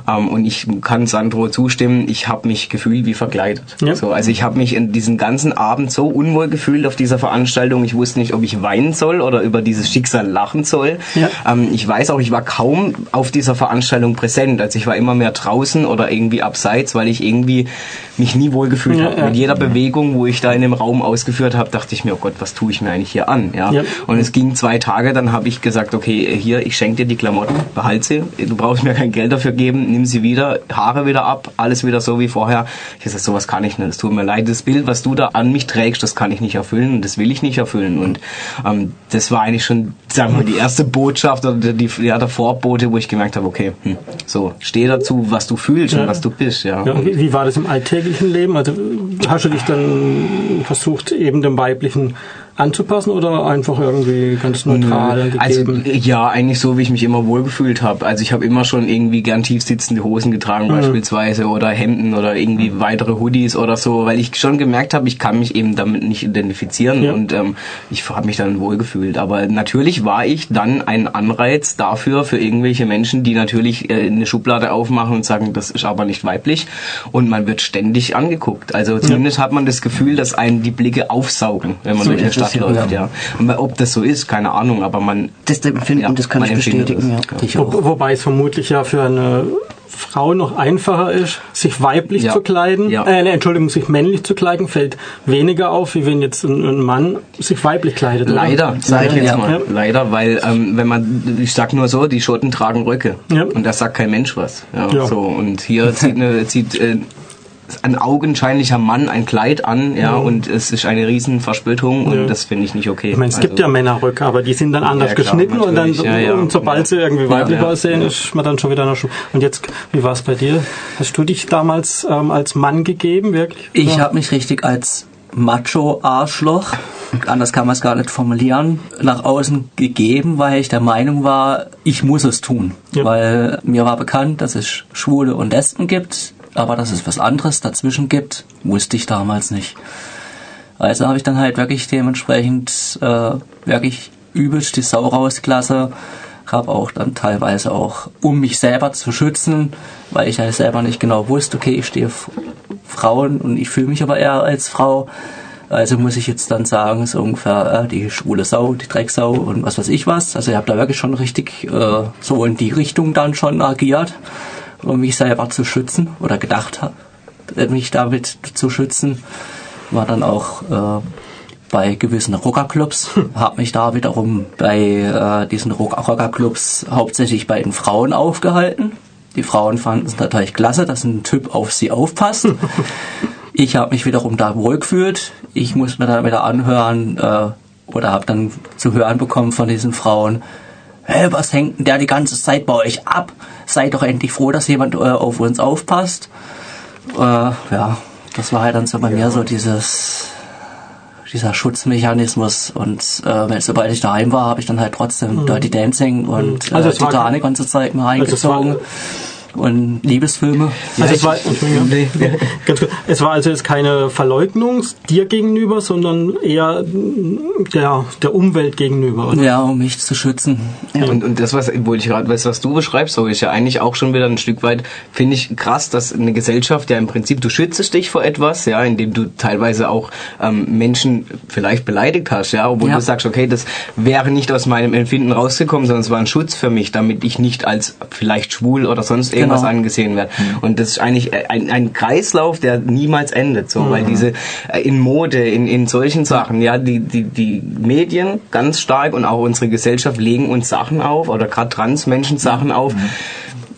Speaker 7: Ähm, und ich kann Sandro zustimmen, ich habe mich gefühlt wie verkleidet.
Speaker 3: Ja.
Speaker 7: So, also ich habe mich in diesem ganzen Abend so unwohl gefühlt auf dieser Veranstaltung. Ich wusste nicht, ob ich weinen soll oder über dieses Schicksal lachen soll.
Speaker 3: Ja.
Speaker 7: Ähm, ich weiß auch, ich war kaum auf dieser Veranstaltung präsent. Also ich war immer mehr draußen oder irgendwie abseits, weil ich irgendwie mich nie wohl gefühlt
Speaker 3: Ja,
Speaker 7: habe.
Speaker 3: ja.
Speaker 7: Mit jeder Bewegung, wo ich da in dem Raum ausgeführt habe, dachte ich mir, oh Gott, was tue ich mir eigentlich hier an? Ja?
Speaker 3: Ja.
Speaker 7: Und es ging zwei Tage, dann habe ich gesagt, okay, hier, ich schenke dir die Klamotten, behalt sie, du brauchst mir kein Geld dafür geben, nimm sie wieder, Haare wieder ab, alles wieder so wie vorher. Ich gesagt, sowas kann ich nicht, es tut mir leid, das Bild, was du da an mich trägst, das kann ich nicht erfüllen und das will ich nicht erfüllen. Und ähm, das war eigentlich schon, sagen wir mal, die erste Botschaft oder die, ja, der Vorbote, wo ich gemerkt habe, okay, hm, so, steh dazu, was du fühlst
Speaker 3: Ja.
Speaker 7: und was du bist. Ja.
Speaker 3: Ja, wie, wie war das im alltäglichen Leben? Also hast du dich dann versucht, eben dem Weiblichen anzupassen oder einfach irgendwie ganz neutral
Speaker 7: Also
Speaker 3: gegeben?
Speaker 7: ja, eigentlich so, wie ich mich immer wohlgefühlt habe. Also ich habe immer schon irgendwie gern tief sitzende Hosen getragen
Speaker 3: Mhm.
Speaker 7: beispielsweise oder Hemden oder irgendwie weitere Hoodies oder so, weil ich schon gemerkt habe, ich kann mich eben damit nicht identifizieren
Speaker 3: Ja.
Speaker 7: und ähm, ich habe mich dann wohlgefühlt. Aber natürlich war ich dann ein Anreiz dafür für irgendwelche Menschen, die natürlich äh, eine Schublade aufmachen und sagen, das ist aber nicht weiblich und man wird ständig angeguckt. Also zumindest hat man das Gefühl, dass einen die Blicke aufsaugen, wenn man
Speaker 6: So
Speaker 7: durch die Stadt
Speaker 6: ja.
Speaker 7: läuft. Ja. Und ob das so ist, keine Ahnung, aber man
Speaker 6: Das Empfinden,
Speaker 7: Ja,
Speaker 6: das kann
Speaker 7: man
Speaker 6: ich bestätigen,
Speaker 7: es,
Speaker 6: ja.
Speaker 5: Ich
Speaker 3: Wo, wobei es vermutlich ja für eine Frau noch einfacher ist, sich weiblich
Speaker 7: Ja.
Speaker 3: zu kleiden.
Speaker 7: Ja.
Speaker 3: Äh, Entschuldigung, sich männlich zu kleiden, fällt weniger auf, wie wenn jetzt ein, ein Mann sich weiblich kleidet. oder?
Speaker 7: Leider, sag ich
Speaker 3: Ja.
Speaker 7: jetzt
Speaker 3: Ja.
Speaker 7: mal. Leider, weil ähm, wenn man, ich sag nur so, die Schotten tragen Röcke
Speaker 3: Ja.
Speaker 7: und da sagt kein Mensch was. Ja,
Speaker 3: Ja.
Speaker 7: So und hier zieht, eine, zieht äh, ein augenscheinlicher Mann ein Kleid an, ja, und es ist eine riesen Verspätung und
Speaker 3: Ja.
Speaker 7: das finde ich nicht okay.
Speaker 3: Ich meine, es gibt
Speaker 7: Also,
Speaker 3: ja Männerröcke, aber die sind dann anders
Speaker 7: Ja, klar,
Speaker 3: geschnitten und dann.
Speaker 7: Ja, ja.
Speaker 3: und sobald sie irgendwie weiblich
Speaker 7: Ja, ja.
Speaker 3: aussehen, ist man dann schon wieder in der Schuhe. Und jetzt, wie war es bei dir? Hast du dich damals ähm, als Mann gegeben, wirklich?
Speaker 5: Ich habe mich richtig als Macho-Arschloch, anders kann man es gar nicht formulieren, nach außen gegeben, weil ich der Meinung war, ich muss es tun.
Speaker 3: Ja.
Speaker 5: Weil mir war bekannt, dass es Schwule und Lesben gibt, aber dass es was anderes dazwischen gibt, wusste ich damals nicht. Also habe ich dann halt wirklich dementsprechend äh, wirklich übelst die Sau rausgelassen. Habe auch dann teilweise auch, um mich selber zu schützen, weil ich halt selber nicht genau wusste, okay, ich stehe Frauen und ich fühle mich aber eher als Frau. Also muss ich jetzt dann sagen, so ungefähr äh, die schwule Sau, die Drecksau und was weiß ich was. Also ich habe da wirklich schon richtig äh, so in die Richtung dann schon agiert, um mich selber zu schützen oder gedacht habe, mich damit zu schützen. War dann auch äh, bei gewissen Rockerclubs, habe mich da wiederum bei äh, diesen Rock- Rockerclubs hauptsächlich bei den Frauen aufgehalten. Die Frauen fanden es natürlich klasse, dass ein Typ auf sie aufpasst. Ich habe mich wiederum da wohlgefühlt. Ich muss mir dann wieder anhören äh, oder habe dann zu hören bekommen von diesen Frauen, hey, was hängt denn der die ganze Zeit bei euch ab? Seid doch endlich froh, dass jemand äh, auf uns aufpasst. Äh, ja, das war halt dann so bei mir so dieses dieser Schutzmechanismus und äh, sobald ich daheim war, habe ich dann halt trotzdem Dirty Dancing und
Speaker 3: Also
Speaker 5: äh,
Speaker 3: es war-
Speaker 5: Titanic und so Zeug mal
Speaker 3: Also
Speaker 5: reingezogen und Liebesfilme.
Speaker 3: Also es
Speaker 7: ich-
Speaker 3: war, Entschuldigung, ganz kurz, es war also jetzt keine Verleugnung dir gegenüber, sondern eher mm, der, der Umwelt gegenüber. oder?
Speaker 5: Ja, um mich zu schützen.
Speaker 7: Und, und das, was, wo ich gerade weiß, was du beschreibst, so ist ja eigentlich auch schon wieder ein Stück weit, finde ich krass, dass eine Gesellschaft ja im Prinzip, du schützt dich vor etwas, ja, indem du teilweise auch ähm, Menschen vielleicht beleidigt hast, ja, obwohl
Speaker 5: Ja.
Speaker 7: du sagst, okay, das wäre nicht aus meinem Empfinden rausgekommen, sondern es war ein Schutz für mich, damit ich nicht als vielleicht schwul oder sonst irgendwas
Speaker 5: Genau.
Speaker 7: angesehen werde. Und das ist eigentlich ein, ein Kreislauf, der niemals endet, so, weil diese äh, in Mode, in, in solchen Sachen, ja, die, die, die Medien ganz stark und auch unsere Gesellschaft legen uns Sachen auf oder gerade Transmenschen Sachen auf.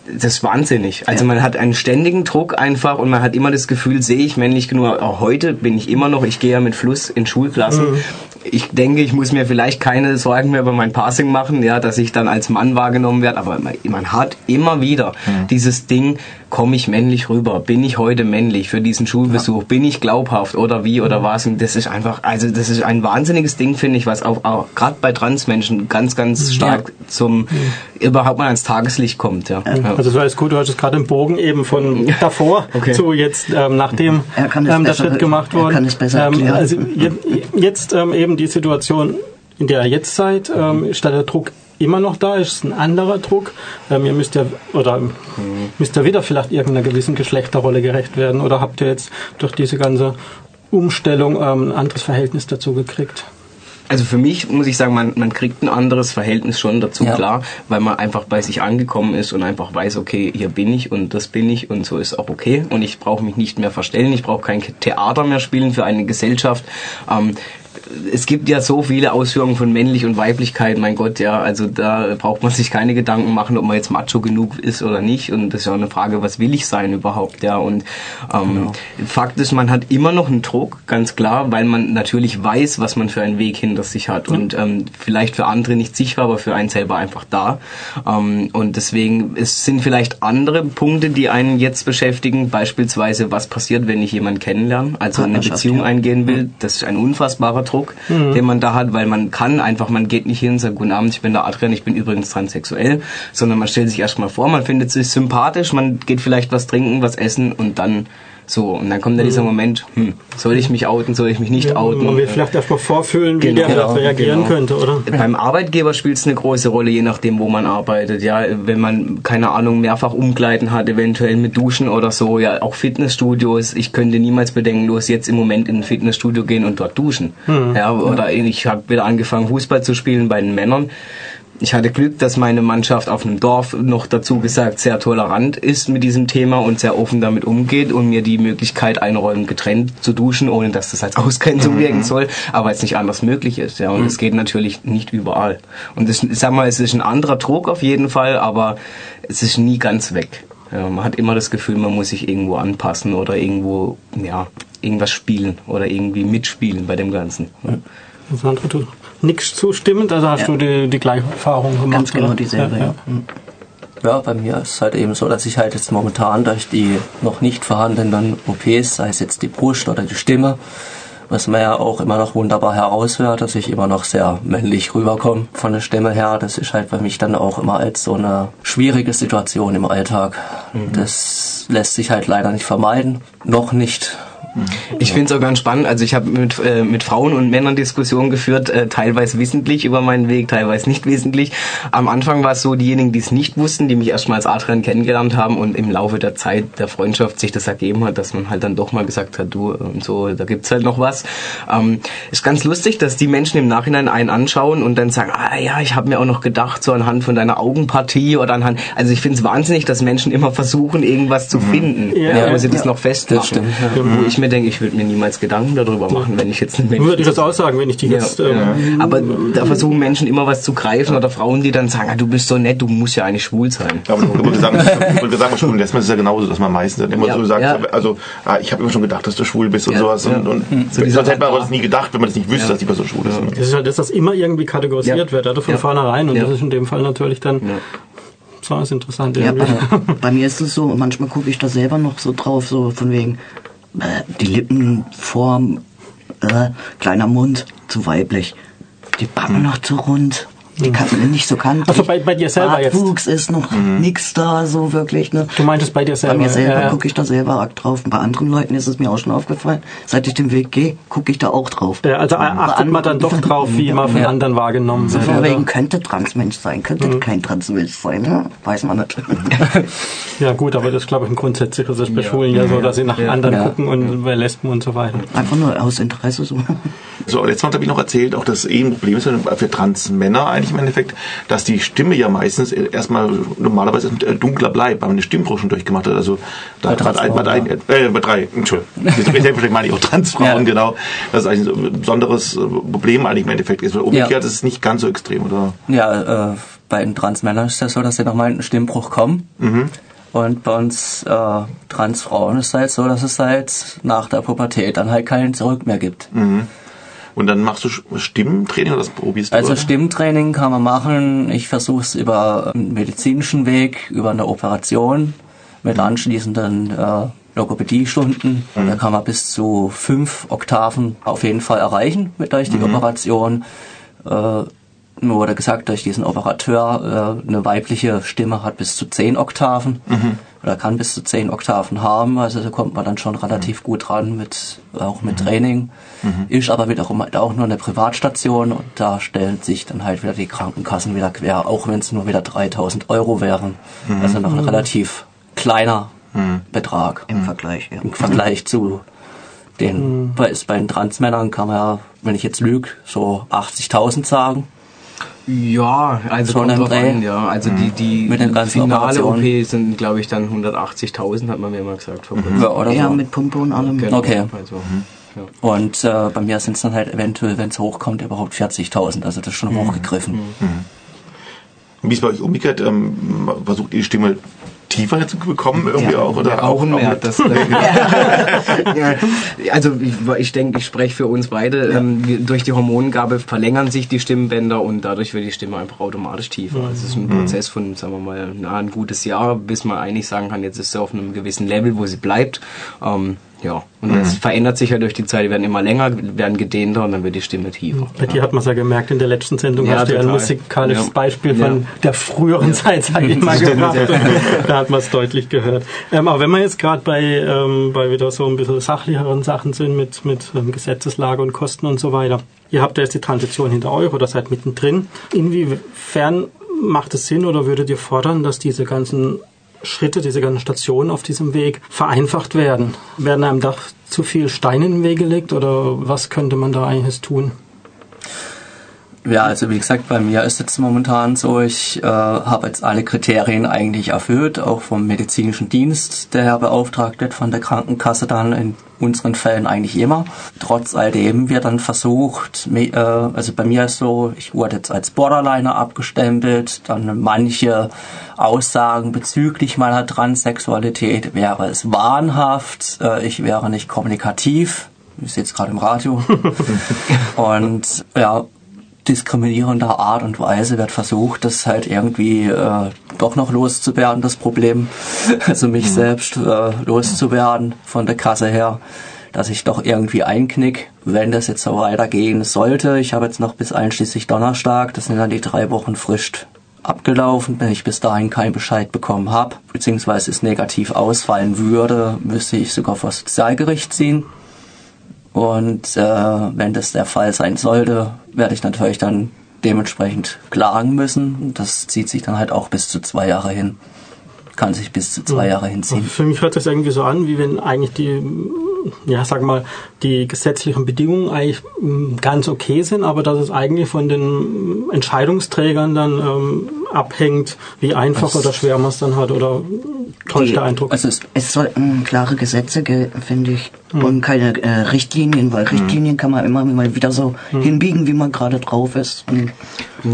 Speaker 7: Das ist wahnsinnig. Also man hat einen ständigen Druck einfach und man hat immer das Gefühl, sehe ich männlich genug. Auch heute bin ich immer noch, ich gehe ja mit Fluss in Schulklassen. ich denke, ich muss mir vielleicht keine Sorgen mehr über mein Passing machen, ja, dass ich dann als Mann wahrgenommen werde, aber man, man hat immer wieder
Speaker 2: Mhm.
Speaker 7: dieses Ding, komme ich männlich rüber? Bin ich heute männlich für diesen Schulbesuch? Bin ich glaubhaft oder wie oder was? Und das ist einfach, also das ist ein wahnsinniges Ding, finde ich, was auch, auch gerade bei Transmenschen ganz, ganz stark zum überhaupt mal ans Tageslicht kommt, ja. ja.
Speaker 3: Also es war jetzt gut, du hattest gerade den Bogen eben von davor
Speaker 7: Okay.
Speaker 3: zu jetzt, ähm, nachdem
Speaker 6: Er kann es
Speaker 3: ähm, der
Speaker 6: besser-
Speaker 3: Schritt gemacht
Speaker 6: er
Speaker 3: wurde.
Speaker 6: kann es besser
Speaker 3: ähm,
Speaker 6: erklären.
Speaker 3: also je, jetzt ähm, eben die Situation, in der ihr jetzt seid, ähm, da der Druck immer noch da, ist es ein anderer Druck. Ähm, ihr müsst ja oder müsst ihr wieder vielleicht irgendeiner gewissen Geschlechterrolle gerecht werden oder habt ihr jetzt durch diese ganze Umstellung ähm, ein anderes Verhältnis dazu gekriegt?
Speaker 7: Also für mich muss ich sagen, man, man kriegt ein anderes Verhältnis schon dazu,
Speaker 5: Ja.
Speaker 7: klar, weil man einfach bei sich angekommen ist und einfach weiß, okay, hier bin ich und das bin ich und so ist auch okay und ich brauche mich nicht mehr verstellen, ich brauche kein Theater mehr spielen für eine Gesellschaft. Ähm, es gibt ja so viele Ausführungen von männlich und Weiblichkeit, mein Gott, ja, also da braucht man sich keine Gedanken machen, ob man jetzt macho genug ist oder nicht. Und das ist ja auch eine Frage, was will ich sein überhaupt, ja. Und ähm, Fakt ist, man hat immer noch einen Druck, ganz klar, weil man natürlich weiß, was man für einen Weg hinter sich hat. Und ähm, vielleicht für andere nicht sicher, aber für einen selber einfach da. Ähm, und deswegen es sind vielleicht andere Punkte, die einen jetzt beschäftigen, beispielsweise was passiert, wenn ich jemanden kennenlerne, also eine Beziehung
Speaker 6: ja.
Speaker 7: eingehen will, das ist ein unfassbarer Druck, den man da hat, weil man kann einfach, man geht nicht hin und sagt, guten Abend, ich bin der Adrian, ich bin übrigens transsexuell, sondern man stellt sich erstmal vor, man findet sich sympathisch, man geht vielleicht was trinken, was essen und dann so, und dann kommt dann dieser Moment, hm, soll ich mich outen, soll ich mich nicht outen?
Speaker 3: Man will vielleicht erstmal vorfühlen, wie
Speaker 7: Genau.
Speaker 3: der vielleicht reagieren
Speaker 7: Genau.
Speaker 3: könnte, oder?
Speaker 7: Beim Arbeitgeber spielt es eine große Rolle, je nachdem, wo man arbeitet. Ja, wenn man keine Ahnung mehrfach umkleiden hat, eventuell mit Duschen oder so. Ja, auch Fitnessstudios. Ich könnte niemals bedenkenlos jetzt im Moment in ein Fitnessstudio gehen und dort duschen. Ja, oder ich habe wieder angefangen Fußball zu spielen bei den Männern. Ich hatte Glück, dass meine Mannschaft auf einem Dorf noch dazu gesagt sehr tolerant ist mit diesem Thema und sehr offen damit umgeht und mir die Möglichkeit einräumen, getrennt zu duschen, ohne dass das als Ausgrenzung wirken soll, aber es nicht anders möglich ist. Ja, und es geht natürlich nicht überall. Und das, ich sag mal, es ist ein anderer Druck auf jeden Fall, aber es ist nie ganz weg. Ja, man hat immer das Gefühl, man muss sich irgendwo anpassen oder irgendwo, ja, irgendwas spielen oder irgendwie mitspielen bei dem Ganzen. Ja.
Speaker 3: Sandra, du nichts zustimmend, also hast
Speaker 6: Ja.
Speaker 3: du die, die gleiche Erfahrung gemacht?
Speaker 6: Ganz genau
Speaker 3: oder?
Speaker 6: dieselbe, ja. Hm.
Speaker 5: Ja, bei mir ist es halt eben so, dass ich halt jetzt momentan durch die noch nicht vorhandenen OPs, sei es jetzt die Brust oder die Stimme, was man ja auch immer noch wunderbar heraushört, dass ich immer noch sehr männlich rüberkomme von der Stimme her. Das ist halt für mich dann auch immer als so eine schwierige Situation im Alltag. Das lässt sich halt leider nicht vermeiden. Noch nicht.
Speaker 7: Ich finde es auch ganz spannend. Also ich habe mit, äh, mit Frauen und Männern Diskussionen geführt, äh, teilweise wissentlich über meinen Weg, teilweise nicht wissentlich. Am Anfang war es so, diejenigen, die es nicht wussten, die mich erstmal als Adrian kennengelernt haben und im Laufe der Zeit der Freundschaft sich das ergeben hat, dass man halt dann doch mal gesagt hat, du und so, da gibt's halt noch was. Ähm, ist ganz lustig, dass die Menschen im Nachhinein einen anschauen und dann sagen, ah ja, ich habe mir auch noch gedacht, so anhand von deiner Augenpartie oder anhand, also ich finde es wahnsinnig, dass Menschen immer versuchen, irgendwas zu finden,
Speaker 3: Ja,
Speaker 7: ja, wo
Speaker 3: ja,
Speaker 7: sie das
Speaker 3: ja.
Speaker 7: noch festmachen.
Speaker 5: Das stimmt, ja.
Speaker 7: Wo ich mir denke, ich würde mir niemals Gedanken darüber machen, wenn ich jetzt einen Menschen...
Speaker 3: Würde ich das auch sagen, wenn ich die
Speaker 7: ja,
Speaker 3: jetzt...
Speaker 7: ja.
Speaker 3: Ähm,
Speaker 7: Aber da versuchen Menschen immer was zu greifen oder Frauen, die dann sagen, ah, du bist so nett, du musst ja eigentlich schwul sein.
Speaker 1: Ja, aber ich würde sagen, ich würde sagen, schwul man es ja genauso, dass man meistens dann immer
Speaker 7: Ja,
Speaker 1: so sagt,
Speaker 7: ja.
Speaker 1: also ah, ich habe immer schon gedacht, dass du schwul bist und
Speaker 7: Ja,
Speaker 1: sowas.
Speaker 7: ja.
Speaker 1: Und, und
Speaker 7: So dieser
Speaker 1: sonst hätte man aber das nie gedacht, wenn man das nicht wüsste,
Speaker 7: Ja.
Speaker 1: dass die Person schwul ist.
Speaker 3: Das ist halt das, was immer irgendwie kategorisiert
Speaker 7: Ja.
Speaker 3: wird, also von
Speaker 7: Ja.
Speaker 3: vornherein. Und
Speaker 7: Ja.
Speaker 3: das ist in dem Fall natürlich dann
Speaker 7: Ja.
Speaker 3: so ist interessant.
Speaker 6: Ja, bei, bei mir ist es so, manchmal gucke ich da selber noch so drauf, so von wegen die Lippenform, äh, kleiner Mund, zu weiblich. Die Backen noch zu rund. Die kann nicht so kantig.
Speaker 3: Also bei- bei dir selber jetzt?
Speaker 6: Bartwuchs ist noch nix da, so wirklich. Ne?
Speaker 3: Du meintest bei dir selber.
Speaker 6: Bei mir selber
Speaker 3: ja, ja.
Speaker 6: gucke ich da selber arg drauf. Und bei anderen Leuten ist es mir auch schon aufgefallen. Seit ich den Weg gehe, gucke ich da auch drauf.
Speaker 3: Ja, also achtet man dann doch drauf, wie man von
Speaker 5: Ja.
Speaker 3: anderen wahrgenommen wird.
Speaker 6: von wegen könnte Transmensch sein, könnte
Speaker 3: Mhm.
Speaker 6: kein Transmensch sein, ne? weiß man nicht.
Speaker 3: Ja gut, aber das ist, glaube ich, ein grundsätzliches, das ist bei Schwulen ja so, dass sie nach
Speaker 7: Ja.
Speaker 3: anderen
Speaker 5: Ja.
Speaker 3: gucken und bei Lesben und so weiter.
Speaker 6: Einfach nur aus Interesse so.
Speaker 1: So, jetzt habe ich noch erzählt, auch dass eben ein Problem ist für Trans-Männer eigentlich im Endeffekt, dass die Stimme ja meistens erstmal normalerweise äh, dunkler bleibt, weil man eine Stimmbruch schon durchgemacht hat. Also da
Speaker 5: Bei
Speaker 1: hat man ein, äh, bei drei, Entschuldigung. Meine ich auch Transfrauen,
Speaker 5: Ja.
Speaker 1: genau. Das ist eigentlich ein besonderes äh, Problem eigentlich im Endeffekt ist. Weil Umgekehrt
Speaker 5: Ja.
Speaker 1: ist es nicht ganz so extrem, oder?
Speaker 5: Ja, äh, bei den Transmännern ist das so, dass sie nochmal in einen Stimmbruch kommen. Und bei uns äh, Transfrauen ist es halt so, dass es halt nach der Pubertät dann halt keinen Zurück mehr gibt.
Speaker 1: Und dann machst du Stimmtraining oder das probierst du?
Speaker 5: Also
Speaker 1: oder?
Speaker 5: Stimmtraining kann man machen. Ich versuche es über einen medizinischen Weg, über eine Operation mit anschließenden äh, Logopädiestunden.
Speaker 1: Mhm.
Speaker 5: Da kann man bis zu fünf Oktaven auf jeden Fall erreichen mit durch die
Speaker 1: Mhm.
Speaker 5: Operation. Äh, mir wurde gesagt, durch diesen Operateur, äh, eine weibliche Stimme hat bis zu zehn Oktaven
Speaker 1: Mhm.
Speaker 5: Oder kann bis zu zehn Oktaven haben. Also da kommt man dann schon relativ gut ran mit auch mit
Speaker 1: Mhm.
Speaker 5: Training. Ist aber wiederum halt auch nur eine Privatstation und da stellen sich dann halt wieder die Krankenkassen wieder quer, auch wenn es nur wieder 3000 Euro wären.
Speaker 1: Mhm.
Speaker 5: Also noch ein relativ kleiner Betrag
Speaker 6: Im Vergleich, ja.
Speaker 5: im Vergleich zu den, bei, bei den Transmännern kann man ja, wenn ich jetzt lüge, so 80.000 sagen.
Speaker 7: Ja, also
Speaker 5: Schon
Speaker 7: kommt
Speaker 5: im
Speaker 7: drauf an, ja. Also die, die
Speaker 5: Mit den ganzen
Speaker 7: finale
Speaker 5: Operationen.
Speaker 7: OP sind, glaube ich, dann 180.000, hat man mir mal gesagt. vor.
Speaker 5: Ja, oder
Speaker 6: Ja,
Speaker 5: so.
Speaker 6: mit Pumpe und allem.
Speaker 7: Genau,
Speaker 5: Okay.
Speaker 7: Also, ja.
Speaker 5: Und äh, bei mir sind es dann halt eventuell, wenn es hochkommt, überhaupt 40.000. Also das ist schon hochgegriffen.
Speaker 1: Wie ist bei euch umgekehrt? Ähm, versucht ihr die Stimme tiefer zu bekommen irgendwie
Speaker 7: Ja,
Speaker 1: auch? Oder
Speaker 7: ja, auch
Speaker 1: auch
Speaker 7: mehr. Das, ja, also ich, ich denke, ich spreche für uns beide. Ähm, wir, durch die Hormongabe verlängern sich die Stimmbänder und dadurch wird die Stimme einfach automatisch tiefer. Also es ist ein Prozess von, sagen wir mal, na, ein gutes Jahr, bis man eigentlich sagen kann, jetzt ist sie auf einem gewissen Level, wo sie bleibt. Ähm, ja, und das verändert sich ja durch die Zeit. Die werden immer länger, werden gedehnter und dann wird die Stimme tiefer.
Speaker 3: Bei dir hat man es ja gemerkt, in der letzten Sendung
Speaker 7: Ja,
Speaker 3: hast du ja ein musikalisches
Speaker 7: Ja.
Speaker 3: Beispiel
Speaker 7: Ja.
Speaker 3: von der früheren Zeit, sage ich mal, gebracht. da hat man es deutlich gehört. Ähm, aber wenn wir jetzt gerade bei, ähm, bei wieder so ein bisschen sachlicheren Sachen sind mit, mit ähm, Gesetzeslage und Kosten und so weiter. Ihr habt ja jetzt die Transition hinter euch oder seid mittendrin. Inwiefern macht es Sinn oder würdet ihr fordern, dass diese ganzen Schritte, diese ganzen Stationen auf diesem Weg vereinfacht werden? Werden einem da zu viel Steine in den Weg gelegt oder was könnte man da eigentlich tun?
Speaker 5: Ja, also wie gesagt, bei mir ist es momentan so, ich äh, habe jetzt alle Kriterien eigentlich erfüllt, auch vom medizinischen Dienst, der beauftragt wird von der Krankenkasse dann in unseren Fällen eigentlich immer. Trotz alledem wird dann versucht, äh, also bei mir ist so, ich wurde jetzt als Borderliner abgestempelt, dann manche Aussagen bezüglich meiner Transsexualität wäre es wahnhaft, äh, ich wäre nicht kommunikativ, ich sehe jetzt gerade im Radio. Und ja, diskriminierender Art und Weise wird versucht, das halt irgendwie äh, doch noch loszuwerden, das Problem. Also mich selbst äh, loszuwerden von der Kasse her, dass ich doch irgendwie einknick, wenn das jetzt so weitergehen sollte. Ich habe jetzt noch bis einschließlich Donnerstag, das sind dann die drei Wochen Frist abgelaufen, wenn ich bis dahin keinen Bescheid bekommen habe, beziehungsweise es negativ ausfallen würde, müsste ich sogar vor das Sozialgericht ziehen. Und äh, wenn das der Fall sein sollte, werde ich natürlich dann dementsprechend klagen müssen. Das zieht sich dann halt auch bis zu zwei Jahre hin. Kann sich bis zu zwei Jahre hinziehen.
Speaker 3: Für mich hört das irgendwie so an, wie wenn eigentlich die, ja, sag mal, die gesetzlichen Bedingungen eigentlich mm, ganz okay sind, aber dass es eigentlich von den Entscheidungsträgern dann ähm, abhängt, wie einfach oder schwer man es dann hat oder täuscht der Eindruck.
Speaker 5: Also es,
Speaker 6: Es sollten klare Gesetze finde ich, und keine äh, Richtlinien, weil Richtlinien kann man immer mal wieder so hinbiegen, wie man gerade drauf ist. Und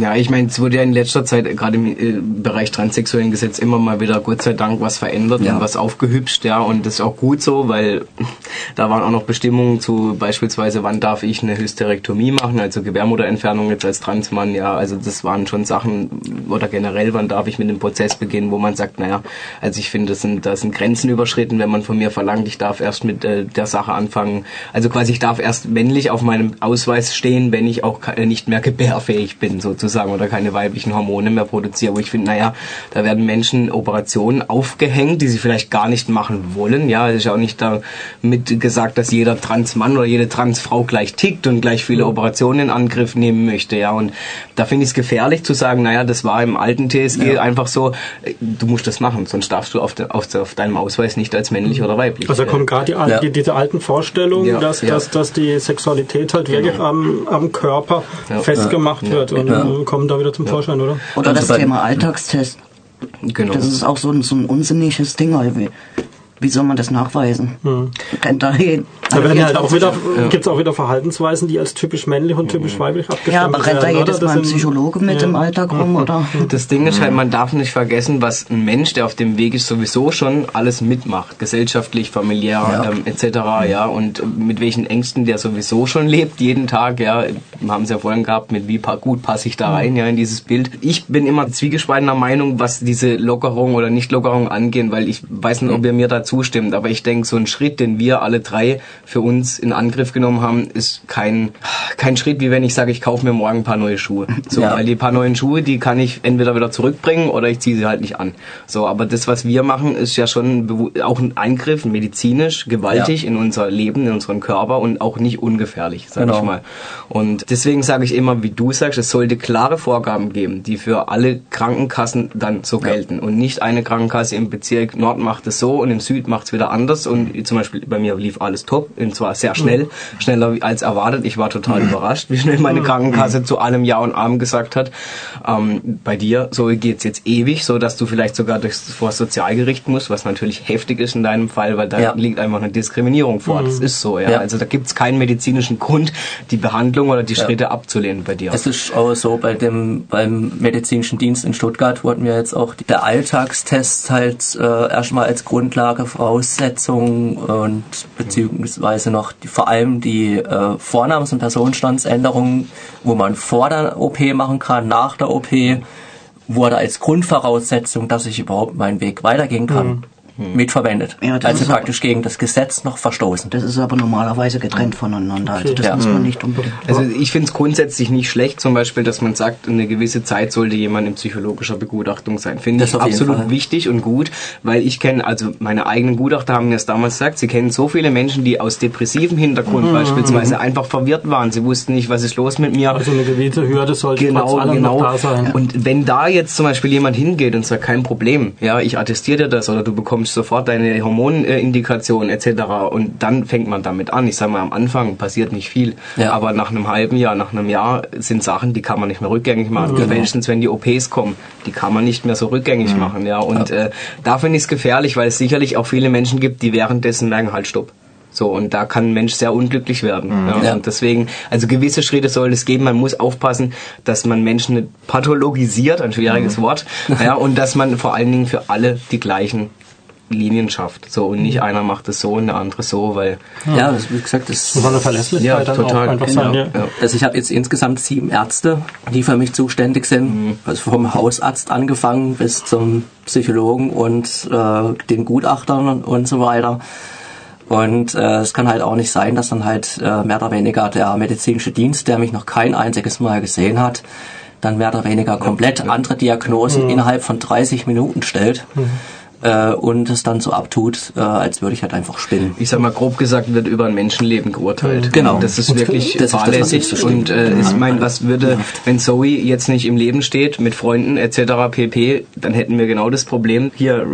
Speaker 7: Ja, ich meine, es wurde ja in letzter Zeit äh, gerade im äh, Bereich transsexuellen Gesetz immer mal wieder Gott sei Dank was verändert
Speaker 5: Ja.
Speaker 7: und was aufgehübscht, ja, und das ist auch gut so, weil da waren auch noch Bestimmungen zu beispielsweise, wann darf ich eine Hysterektomie machen, also Gebärmutterentfernung jetzt als Transmann, ja, also das waren schon Sachen oder generell, wann darf ich mit dem Prozess beginnen, wo man sagt, naja, also ich finde, das sind, da sind Grenzen überschritten, wenn man von mir verlangt, ich darf erst mit äh, der Sache anfangen, also quasi ich darf erst männlich auf meinem Ausweis stehen, wenn ich auch nicht mehr gebärfähig bin, sozusagen, oder keine weiblichen Hormone mehr produziere, wo ich finde, naja, da werden Menschen Operationen aufgehängt, die sie vielleicht gar nicht machen wollen, ja, es ist ja auch nicht damit gesagt, dass jeder Transmann oder jede Transfrau gleich tickt und gleich viele Operationen in Angriff nehmen möchte, ja, und da finde ich es gefährlich zu sagen, naja, das war im alten TSG einfach so, äh, du musst das machen, sonst darfst du auf, de, auf, auf deinem Ausweis nicht als männlich oder weiblich.
Speaker 3: Also da kommen gerade die,
Speaker 5: Ja.
Speaker 3: die, diese alten Vorstellungen,
Speaker 7: Ja,
Speaker 3: dass,
Speaker 7: ja.
Speaker 3: Dass, dass die Sexualität halt wirklich am, am Körper
Speaker 7: Ja.
Speaker 3: festgemacht wird und
Speaker 5: Ja.
Speaker 3: äh, kommen da wieder zum Vorschein, oder?
Speaker 6: Oder das Thema Alltagstest.
Speaker 7: genau.
Speaker 6: Das ist auch so ein, so ein unsinniges Ding. Also wie, soll man das nachweisen? Kennt da jeden.
Speaker 3: Da werden
Speaker 6: jetzt
Speaker 3: halt auch wieder,
Speaker 7: Ja.
Speaker 3: gibt's auch wieder Verhaltensweisen, die als typisch männlich und typisch weiblich
Speaker 6: Ja,
Speaker 3: abgestimmt
Speaker 6: aber rennt da
Speaker 3: werden.
Speaker 6: jedes
Speaker 3: oder?
Speaker 6: Mal ein Psychologe mit
Speaker 3: ja.
Speaker 6: im Alltag rum, oder?
Speaker 7: Das Ding ist halt, man darf nicht vergessen, was ein Mensch, der auf dem Weg ist, sowieso schon alles mitmacht. Gesellschaftlich, familiär,
Speaker 6: Ja.
Speaker 7: ähm, etc. Ja, und mit welchen Ängsten der sowieso schon lebt, jeden Tag, ja. Wir haben es ja vorhin gehabt, mit wie gut passe ich da rein, ja, in dieses Bild. Ich bin immer zwiegespaltener Meinung, was diese Lockerung oder Nicht-Lockerung angehen, weil ich weiß nicht, ob ihr mir da zustimmt, aber ich denke, so ein Schritt, den wir alle drei für uns in Angriff genommen haben, ist kein, kein Schritt, wie wenn ich sage, ich kaufe mir morgen ein paar neue Schuhe. So,
Speaker 5: Ja.
Speaker 7: weil die paar neuen Schuhe, die kann ich entweder wieder zurückbringen oder ich ziehe sie halt nicht an. So, aber das, was wir machen, ist ja schon auch ein Eingriff, medizinisch, gewaltig
Speaker 5: Ja.
Speaker 7: in unser Leben, in unseren Körper und auch nicht ungefährlich, sag
Speaker 5: Genau.
Speaker 7: ich mal. Und deswegen sage ich immer, wie du sagst, es sollte klare Vorgaben geben, die für alle Krankenkassen dann so gelten. Und nicht eine Krankenkasse im Bezirk Nord macht es so und im Süd macht es wieder anders. Und zum Beispiel bei mir lief alles top und zwar sehr schnell, schneller als erwartet. Ich war total überrascht, wie schnell meine Krankenkasse zu allem Ja und Arm gesagt hat. Ähm, bei dir, so geht's jetzt ewig, so dass du vielleicht sogar durchs vor das Sozialgericht musst, was natürlich heftig ist in deinem Fall, weil da
Speaker 5: Ja.
Speaker 7: liegt einfach eine Diskriminierung vor. Das ist so, ja.
Speaker 5: Ja.
Speaker 7: Also da gibt's keinen medizinischen Grund, die Behandlung oder die Schritte abzulehnen bei dir.
Speaker 5: Es ist auch so, bei dem, beim medizinischen Dienst in Stuttgart wurden mir jetzt auch die, der Alltagstest halt äh, erstmal als Grundlage, Voraussetzung und beziehungsweise noch die, vor allem die äh, Vornamens- und Personenstandsänderungen, wo man vor der OP machen kann, nach der OP, wurde als Grundvoraussetzung, dass ich überhaupt meinen Weg weitergehen kann, mitverwendet.
Speaker 6: Ja, das
Speaker 5: also praktisch gegen das Gesetz noch verstoßen.
Speaker 6: Das ist aber normalerweise getrennt voneinander. Also das
Speaker 5: Ja.
Speaker 6: muss man nicht unbedingt.
Speaker 7: Also ich finde es grundsätzlich nicht schlecht, zum Beispiel, dass man sagt, eine gewisse Zeit sollte jemand in psychologischer Begutachtung sein. Finde
Speaker 5: Das
Speaker 7: ich absolut
Speaker 5: Fall.
Speaker 7: wichtig und gut, weil ich kenne, also meine eigenen Gutachter haben mir das damals gesagt, sie kennen so viele Menschen, die aus depressivem Hintergrund beispielsweise einfach verwirrt waren. Sie wussten nicht, was ist los mit mir.
Speaker 3: Also eine gewisse Hürde sollte
Speaker 7: Genau,
Speaker 3: trotz allem
Speaker 7: genau.
Speaker 3: noch da sein.
Speaker 7: Und wenn da jetzt zum Beispiel jemand hingeht und sagt, kein Problem, ja, ich attestiere dir das oder du bekommst sofort deine Hormonindikation etc. und dann fängt man damit an. Ich sage mal, am Anfang passiert nicht viel,
Speaker 5: Ja.
Speaker 7: aber nach einem halben Jahr, nach einem Jahr sind Sachen, die kann man nicht mehr rückgängig machen.
Speaker 3: Genau.
Speaker 7: Spätestens wenn die OPs kommen, die kann man nicht mehr so rückgängig machen. Ja, und Äh, da finde ich es gefährlich, weil es sicherlich auch viele Menschen gibt, die währenddessen merken, halt stopp. So, und da kann ein Mensch sehr unglücklich werden. Ja,
Speaker 5: Ja.
Speaker 7: Und deswegen, also gewisse Schritte soll es geben. Man muss aufpassen, dass man Menschen nicht pathologisiert, ein schwieriges Wort, ja, und dass man vor allen Dingen für alle die gleichen Linien schafft. So, und nicht einer macht es so und der andere so, weil,
Speaker 5: Ja, das, wie gesagt, das
Speaker 3: Das soll eine Verlässlichkeit
Speaker 7: Ja,
Speaker 3: dann
Speaker 7: total.
Speaker 3: auch einfach sein.
Speaker 7: Genau.
Speaker 3: Ja.
Speaker 7: Ja.
Speaker 5: Also ich habe jetzt insgesamt sieben Ärzte, die für mich zuständig sind. Also vom Hausarzt angefangen bis zum Psychologen und äh, den Gutachtern und, und so weiter. Und äh, es kann halt auch nicht sein, dass dann halt äh, mehr oder weniger der medizinische Dienst, der mich noch kein einziges Mal gesehen hat, dann mehr oder weniger komplett andere Diagnosen innerhalb von 30 Minuten stellt. Äh, und es dann so abtut, äh, als würde ich halt einfach spinnen.
Speaker 7: ich sag mal grob gesagt, wird über ein Menschenleben geurteilt.
Speaker 5: Genau.
Speaker 7: Das ist wirklich
Speaker 5: Das ist das,
Speaker 7: fahrlässig.
Speaker 5: so
Speaker 7: und äh, ich meine, was würde, wenn Zoe jetzt nicht im Leben steht, mit Freunden etc. pp., dann hätten wir genau das Problem. Hier,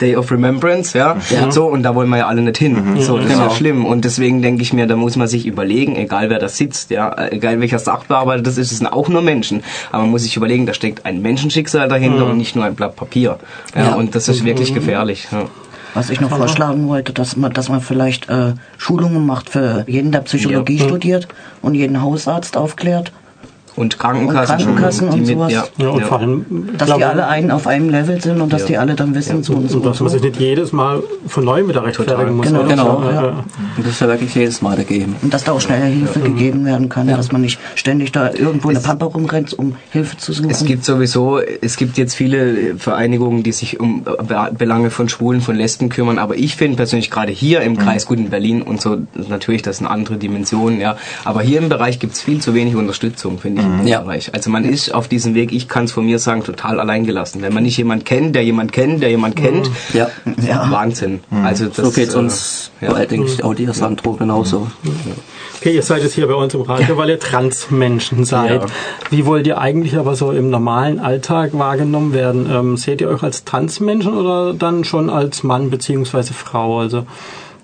Speaker 7: Day of Remembrance, ja,
Speaker 5: Ja.
Speaker 7: so, und da wollen wir ja alle nicht hin. So, das ist ja
Speaker 5: Genau.
Speaker 7: schlimm. Und deswegen denke ich mir, da muss man sich überlegen, egal wer da sitzt, ja, egal welcher Sachbearbeiter das ist, es sind auch nur Menschen. Aber man muss sich überlegen, da steckt ein Menschenschicksal dahinter und nicht nur ein Blatt Papier. Ja,
Speaker 5: Ja.
Speaker 7: Und das ist wirklich gefährlich. Ja.
Speaker 6: Was ich noch vorschlagen wollte, dass man, dass man vielleicht äh, Schulungen macht für jeden, der Psychologie
Speaker 7: Ja.
Speaker 6: studiert und jeden Hausarzt aufklärt,
Speaker 7: Und Krankenkassen,
Speaker 6: Und Krankenkassen
Speaker 7: die
Speaker 6: und
Speaker 7: mit,
Speaker 6: sowas.
Speaker 7: ja,
Speaker 3: Ja, und
Speaker 7: ja.
Speaker 3: vor allem,
Speaker 6: dass die alle einen auf einem Level sind und dass
Speaker 7: Ja.
Speaker 6: die alle dann wissen, so und so.
Speaker 3: und dass man sich nicht jedes Mal von neuem wieder rechtfertigen muss.
Speaker 6: Genau,
Speaker 5: genau,
Speaker 3: Ja,
Speaker 6: ja.
Speaker 3: ja.
Speaker 5: Und das ist ja wirklich jedes Mal dagegen.
Speaker 6: Und dass da auch schneller Hilfe gegeben werden kann, dass man nicht ständig da irgendwo in der Pampa rumrennt, um Hilfe zu suchen.
Speaker 7: Es gibt sowieso, es gibt jetzt viele Vereinigungen, die sich um Be- Belange von Schwulen, von Lesben kümmern, aber ich finde persönlich gerade hier im Kreis Gut in Berlin und so, natürlich, das sind andere Dimensionen, ja, aber hier im Bereich gibt es viel zu wenig Unterstützung, finde ich, im
Speaker 5: Ja.
Speaker 7: Bereich. Also man ist auf diesem Weg, ich kann es von mir sagen, total alleingelassen. Wenn man nicht jemand kennt, der jemand kennt, der jemand kennt,
Speaker 5: Ja.
Speaker 6: Ja.
Speaker 7: Wahnsinn. Also das,
Speaker 5: So geht's
Speaker 7: äh,
Speaker 5: uns,
Speaker 7: ja.
Speaker 5: weil denke ich auch dir, Sandro, genauso.
Speaker 3: Okay, ihr seid jetzt hier bei uns im Radio, weil ihr Transmenschen seid.
Speaker 7: Ja.
Speaker 3: Wie wollt ihr eigentlich aber so im normalen Alltag wahrgenommen werden? Ähm, seht ihr euch als Transmenschen oder dann schon als Mann beziehungsweise Frau? Also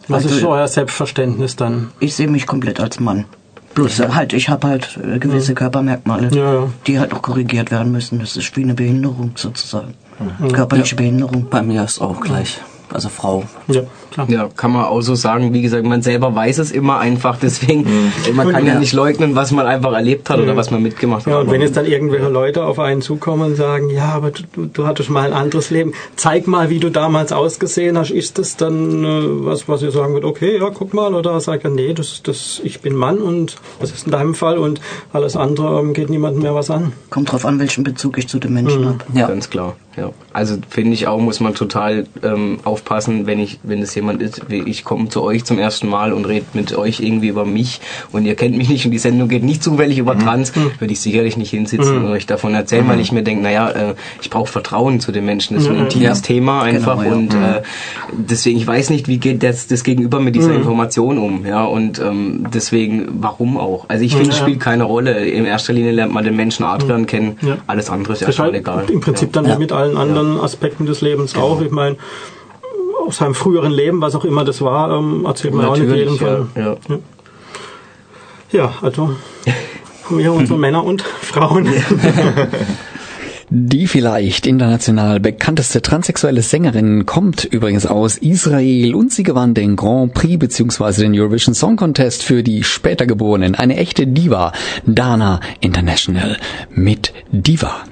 Speaker 3: was
Speaker 6: Also-
Speaker 3: ist euer Selbstverständnis dann?
Speaker 6: Ich sehe mich komplett als Mann. Bloß halt, ich habe halt äh, gewisse Körpermerkmale,
Speaker 3: Ja,
Speaker 6: die halt auch korrigiert werden müssen. Das ist wie eine Behinderung sozusagen. Körperliche Behinderung.
Speaker 5: Bei mir ist auch gleich. also Frau.
Speaker 3: Ja, klar.
Speaker 7: Ja, kann man auch so sagen. Wie gesagt, man selber weiß es immer einfach, deswegen,
Speaker 3: Mhm.
Speaker 7: man kann ja
Speaker 5: Ja.
Speaker 7: nicht leugnen, was man einfach erlebt hat oder was man mitgemacht hat.
Speaker 3: Ja, und wenn jetzt dann irgendwelche Leute auf einen zukommen und sagen, ja, aber du, du- du hattest mal ein anderes Leben, zeig mal, wie du damals ausgesehen hast, ist das dann äh, was, was ihr sagen würdet, okay, ja, guck mal, oder sagt er, nee, das, das, ich bin Mann und das ist in deinem Fall und alles andere ähm, geht niemandem mehr was an.
Speaker 6: Kommt drauf an, welchen Bezug ich zu den Menschen
Speaker 3: Mhm.
Speaker 6: habe.
Speaker 5: Ja.
Speaker 7: Ganz klar, ja. Also finde ich auch, muss man total ähm, aufpassen, wenn ich, wenn es jemand ist, wie ich komme zu euch zum ersten Mal und rede mit euch irgendwie über mich und ihr kennt mich nicht und die Sendung geht nicht zufällig über Trans, würde ich sicherlich nicht hinsitzen und euch davon erzählen, weil ich mir denke, naja, äh, ich brauche Vertrauen zu den Menschen. Das ist ein intimes Thema einfach
Speaker 6: Genau, ja.
Speaker 7: und äh, deswegen, ich weiß nicht, wie geht das, das Gegenüber mit dieser Information um, ja, und ähm, deswegen, warum auch? Also ich finde, es
Speaker 3: Ja.
Speaker 7: spielt keine Rolle. In erster Linie lernt man den Menschen Adrian kennen,
Speaker 3: Ja.
Speaker 7: alles andere ist erstmal
Speaker 3: halt
Speaker 7: egal.
Speaker 3: im Prinzip
Speaker 7: ja.
Speaker 3: dann wie mit allen anderen Aspekten des Lebens auch. Ich meine, aus seinem früheren Leben, was auch immer das war, ähm, erzählt man auch nicht jedem
Speaker 7: Natürlich, ja,
Speaker 3: von.
Speaker 7: ja.
Speaker 3: Ja, also wir unsere Männer und Frauen.
Speaker 2: Die vielleicht international bekannteste transsexuelle Sängerin kommt übrigens aus Israel und sie gewann den Grand Prix bzw. den Eurovision Song Contest für die später Geborenen. Eine echte Diva, Dana International mit Diva.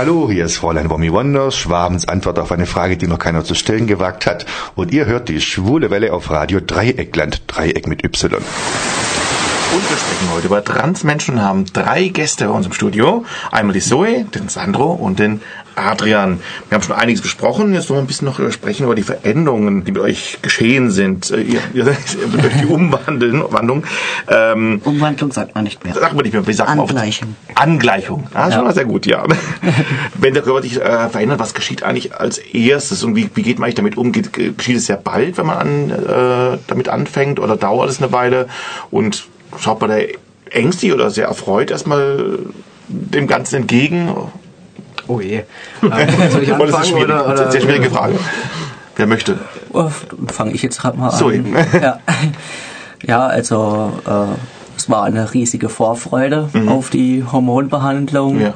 Speaker 10: Hallo, hier ist Fräulein Wommy Wonders, Schwabens Antwort auf eine Frage, die noch keiner zu stellen gewagt hat. Und ihr hört die schwule Welle auf Radio Dreieckland, Dreieck mit Y. Und wir sprechen heute über Transmenschen und haben drei Gäste bei uns im Studio. Einmal die Zoe, den Sandro und den Adrian. Wir haben schon einiges besprochen. Jetzt wollen wir ein bisschen noch sprechen über die Veränderungen, die mit euch geschehen sind. Äh, Ihr, ihr, durch die Umwandeln, Wandlung. Ähm,
Speaker 6: Umwandlung sagt man nicht mehr.
Speaker 10: Sag mal nicht mehr, wie sagt man oft?
Speaker 6: Angleichung.
Speaker 10: Angleichung. Ah, schon mal sehr gut, ja. Wenn der Körper sich äh, verändert, was geschieht eigentlich als erstes und wie, wie geht man eigentlich damit um? Geht, geschieht es sehr bald, wenn man an, äh, damit anfängt oder dauert es eine Weile? Und schaut man da ängstlich oder sehr erfreut erstmal dem Ganzen entgegen?
Speaker 7: Oh je. Ähm, soll ich
Speaker 10: Oder ist es
Speaker 7: anfangen
Speaker 10: schwierig?
Speaker 7: oder, oder?
Speaker 10: sehr schwierige Frage. Wer möchte?
Speaker 5: Oh, Fange ich jetzt gerade mal
Speaker 10: So,
Speaker 5: an.
Speaker 10: eben.
Speaker 5: Ja, ja also äh, es war eine riesige Vorfreude auf die Hormonbehandlung.
Speaker 10: Mhm. Ja.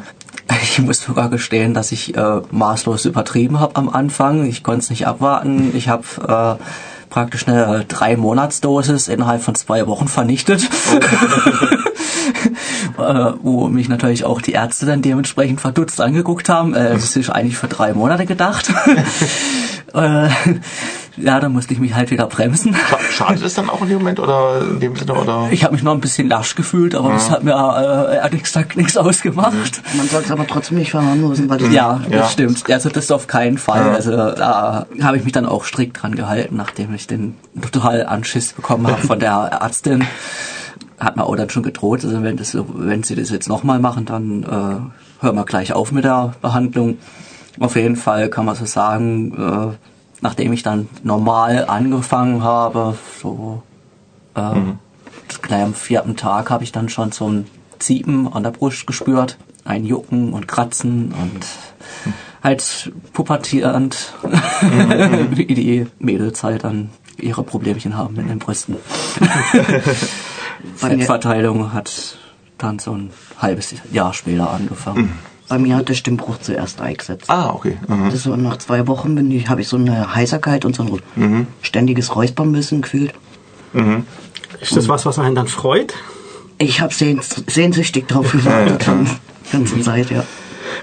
Speaker 5: Ich muss sogar gestehen, dass ich äh, maßlos übertrieben habe am Anfang. Ich konnte es nicht abwarten. Ich habe äh, praktisch eine drei Monatsdosis innerhalb von zwei Wochen vernichtet. äh, wo mich natürlich auch die Ärzte dann dementsprechend verdutzt angeguckt haben. Äh, das ist eigentlich für drei Monate gedacht. ja, da musste ich mich halt wieder bremsen.
Speaker 10: Scha- Schadet es dann auch in dem Moment oder in dem Sinne? Oder?
Speaker 5: Ich habe mich noch ein bisschen lasch gefühlt, aber das hat mir äh, ehrlich gesagt nichts ausgemacht.
Speaker 6: Man soll es aber trotzdem nicht verharmlosen, weil das
Speaker 5: Ja, das
Speaker 10: Ja.
Speaker 5: stimmt. Also das auf keinen Fall. Also da habe ich mich dann auch strikt dran gehalten, nachdem ich den total Anschiss bekommen habe von der Ärztin. Hat mir auch dann schon gedroht, also wenn, das, wenn sie das jetzt nochmal machen, dann äh, hören wir gleich auf mit der Behandlung. Auf jeden Fall kann man so sagen, äh, nachdem ich dann normal angefangen habe, so äh, gleich am vierten Tag habe ich dann schon so ein Ziepen an der Brust gespürt, ein Jucken und Kratzen und halt pubertierend, wie die Mädels halt dann ihre Problemchen haben mit den Brüsten. Fettverteilung hat dann so ein halbes Jahr später angefangen.
Speaker 6: Bei mir hat der Stimmbruch zuerst eingesetzt.
Speaker 10: Ah, okay. Mhm.
Speaker 6: Das ist so nach zwei Wochen bin ich, habe ich so eine Heiserkeit und so ein
Speaker 10: Mhm.
Speaker 6: ständiges Räuspern gefühlt.
Speaker 3: Ist das was, was einen dann freut?
Speaker 6: Ich habe sehns sehnsüchtig drauf gewartet, schon die ganze Zeit, ja.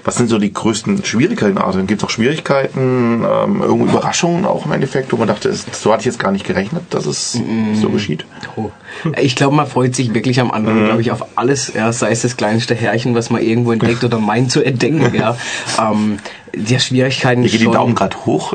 Speaker 10: Was sind so die größten Schwierigkeiten, Adrian? Gibt es auch Schwierigkeiten, ähm, irgendwo Überraschungen auch im Endeffekt, wo man dachte, so hatte ich jetzt gar nicht gerechnet, dass es so geschieht?
Speaker 7: Oh. Ich glaube, man freut sich wirklich am Anfang, glaube ich, auf alles, ja, sei es das kleinste Härchen, was man irgendwo entdeckt oder meint zu entdecken, ja. Ähm, die Schwierigkeiten
Speaker 10: Hier geht die
Speaker 7: schon-
Speaker 10: Daumen gerade hoch.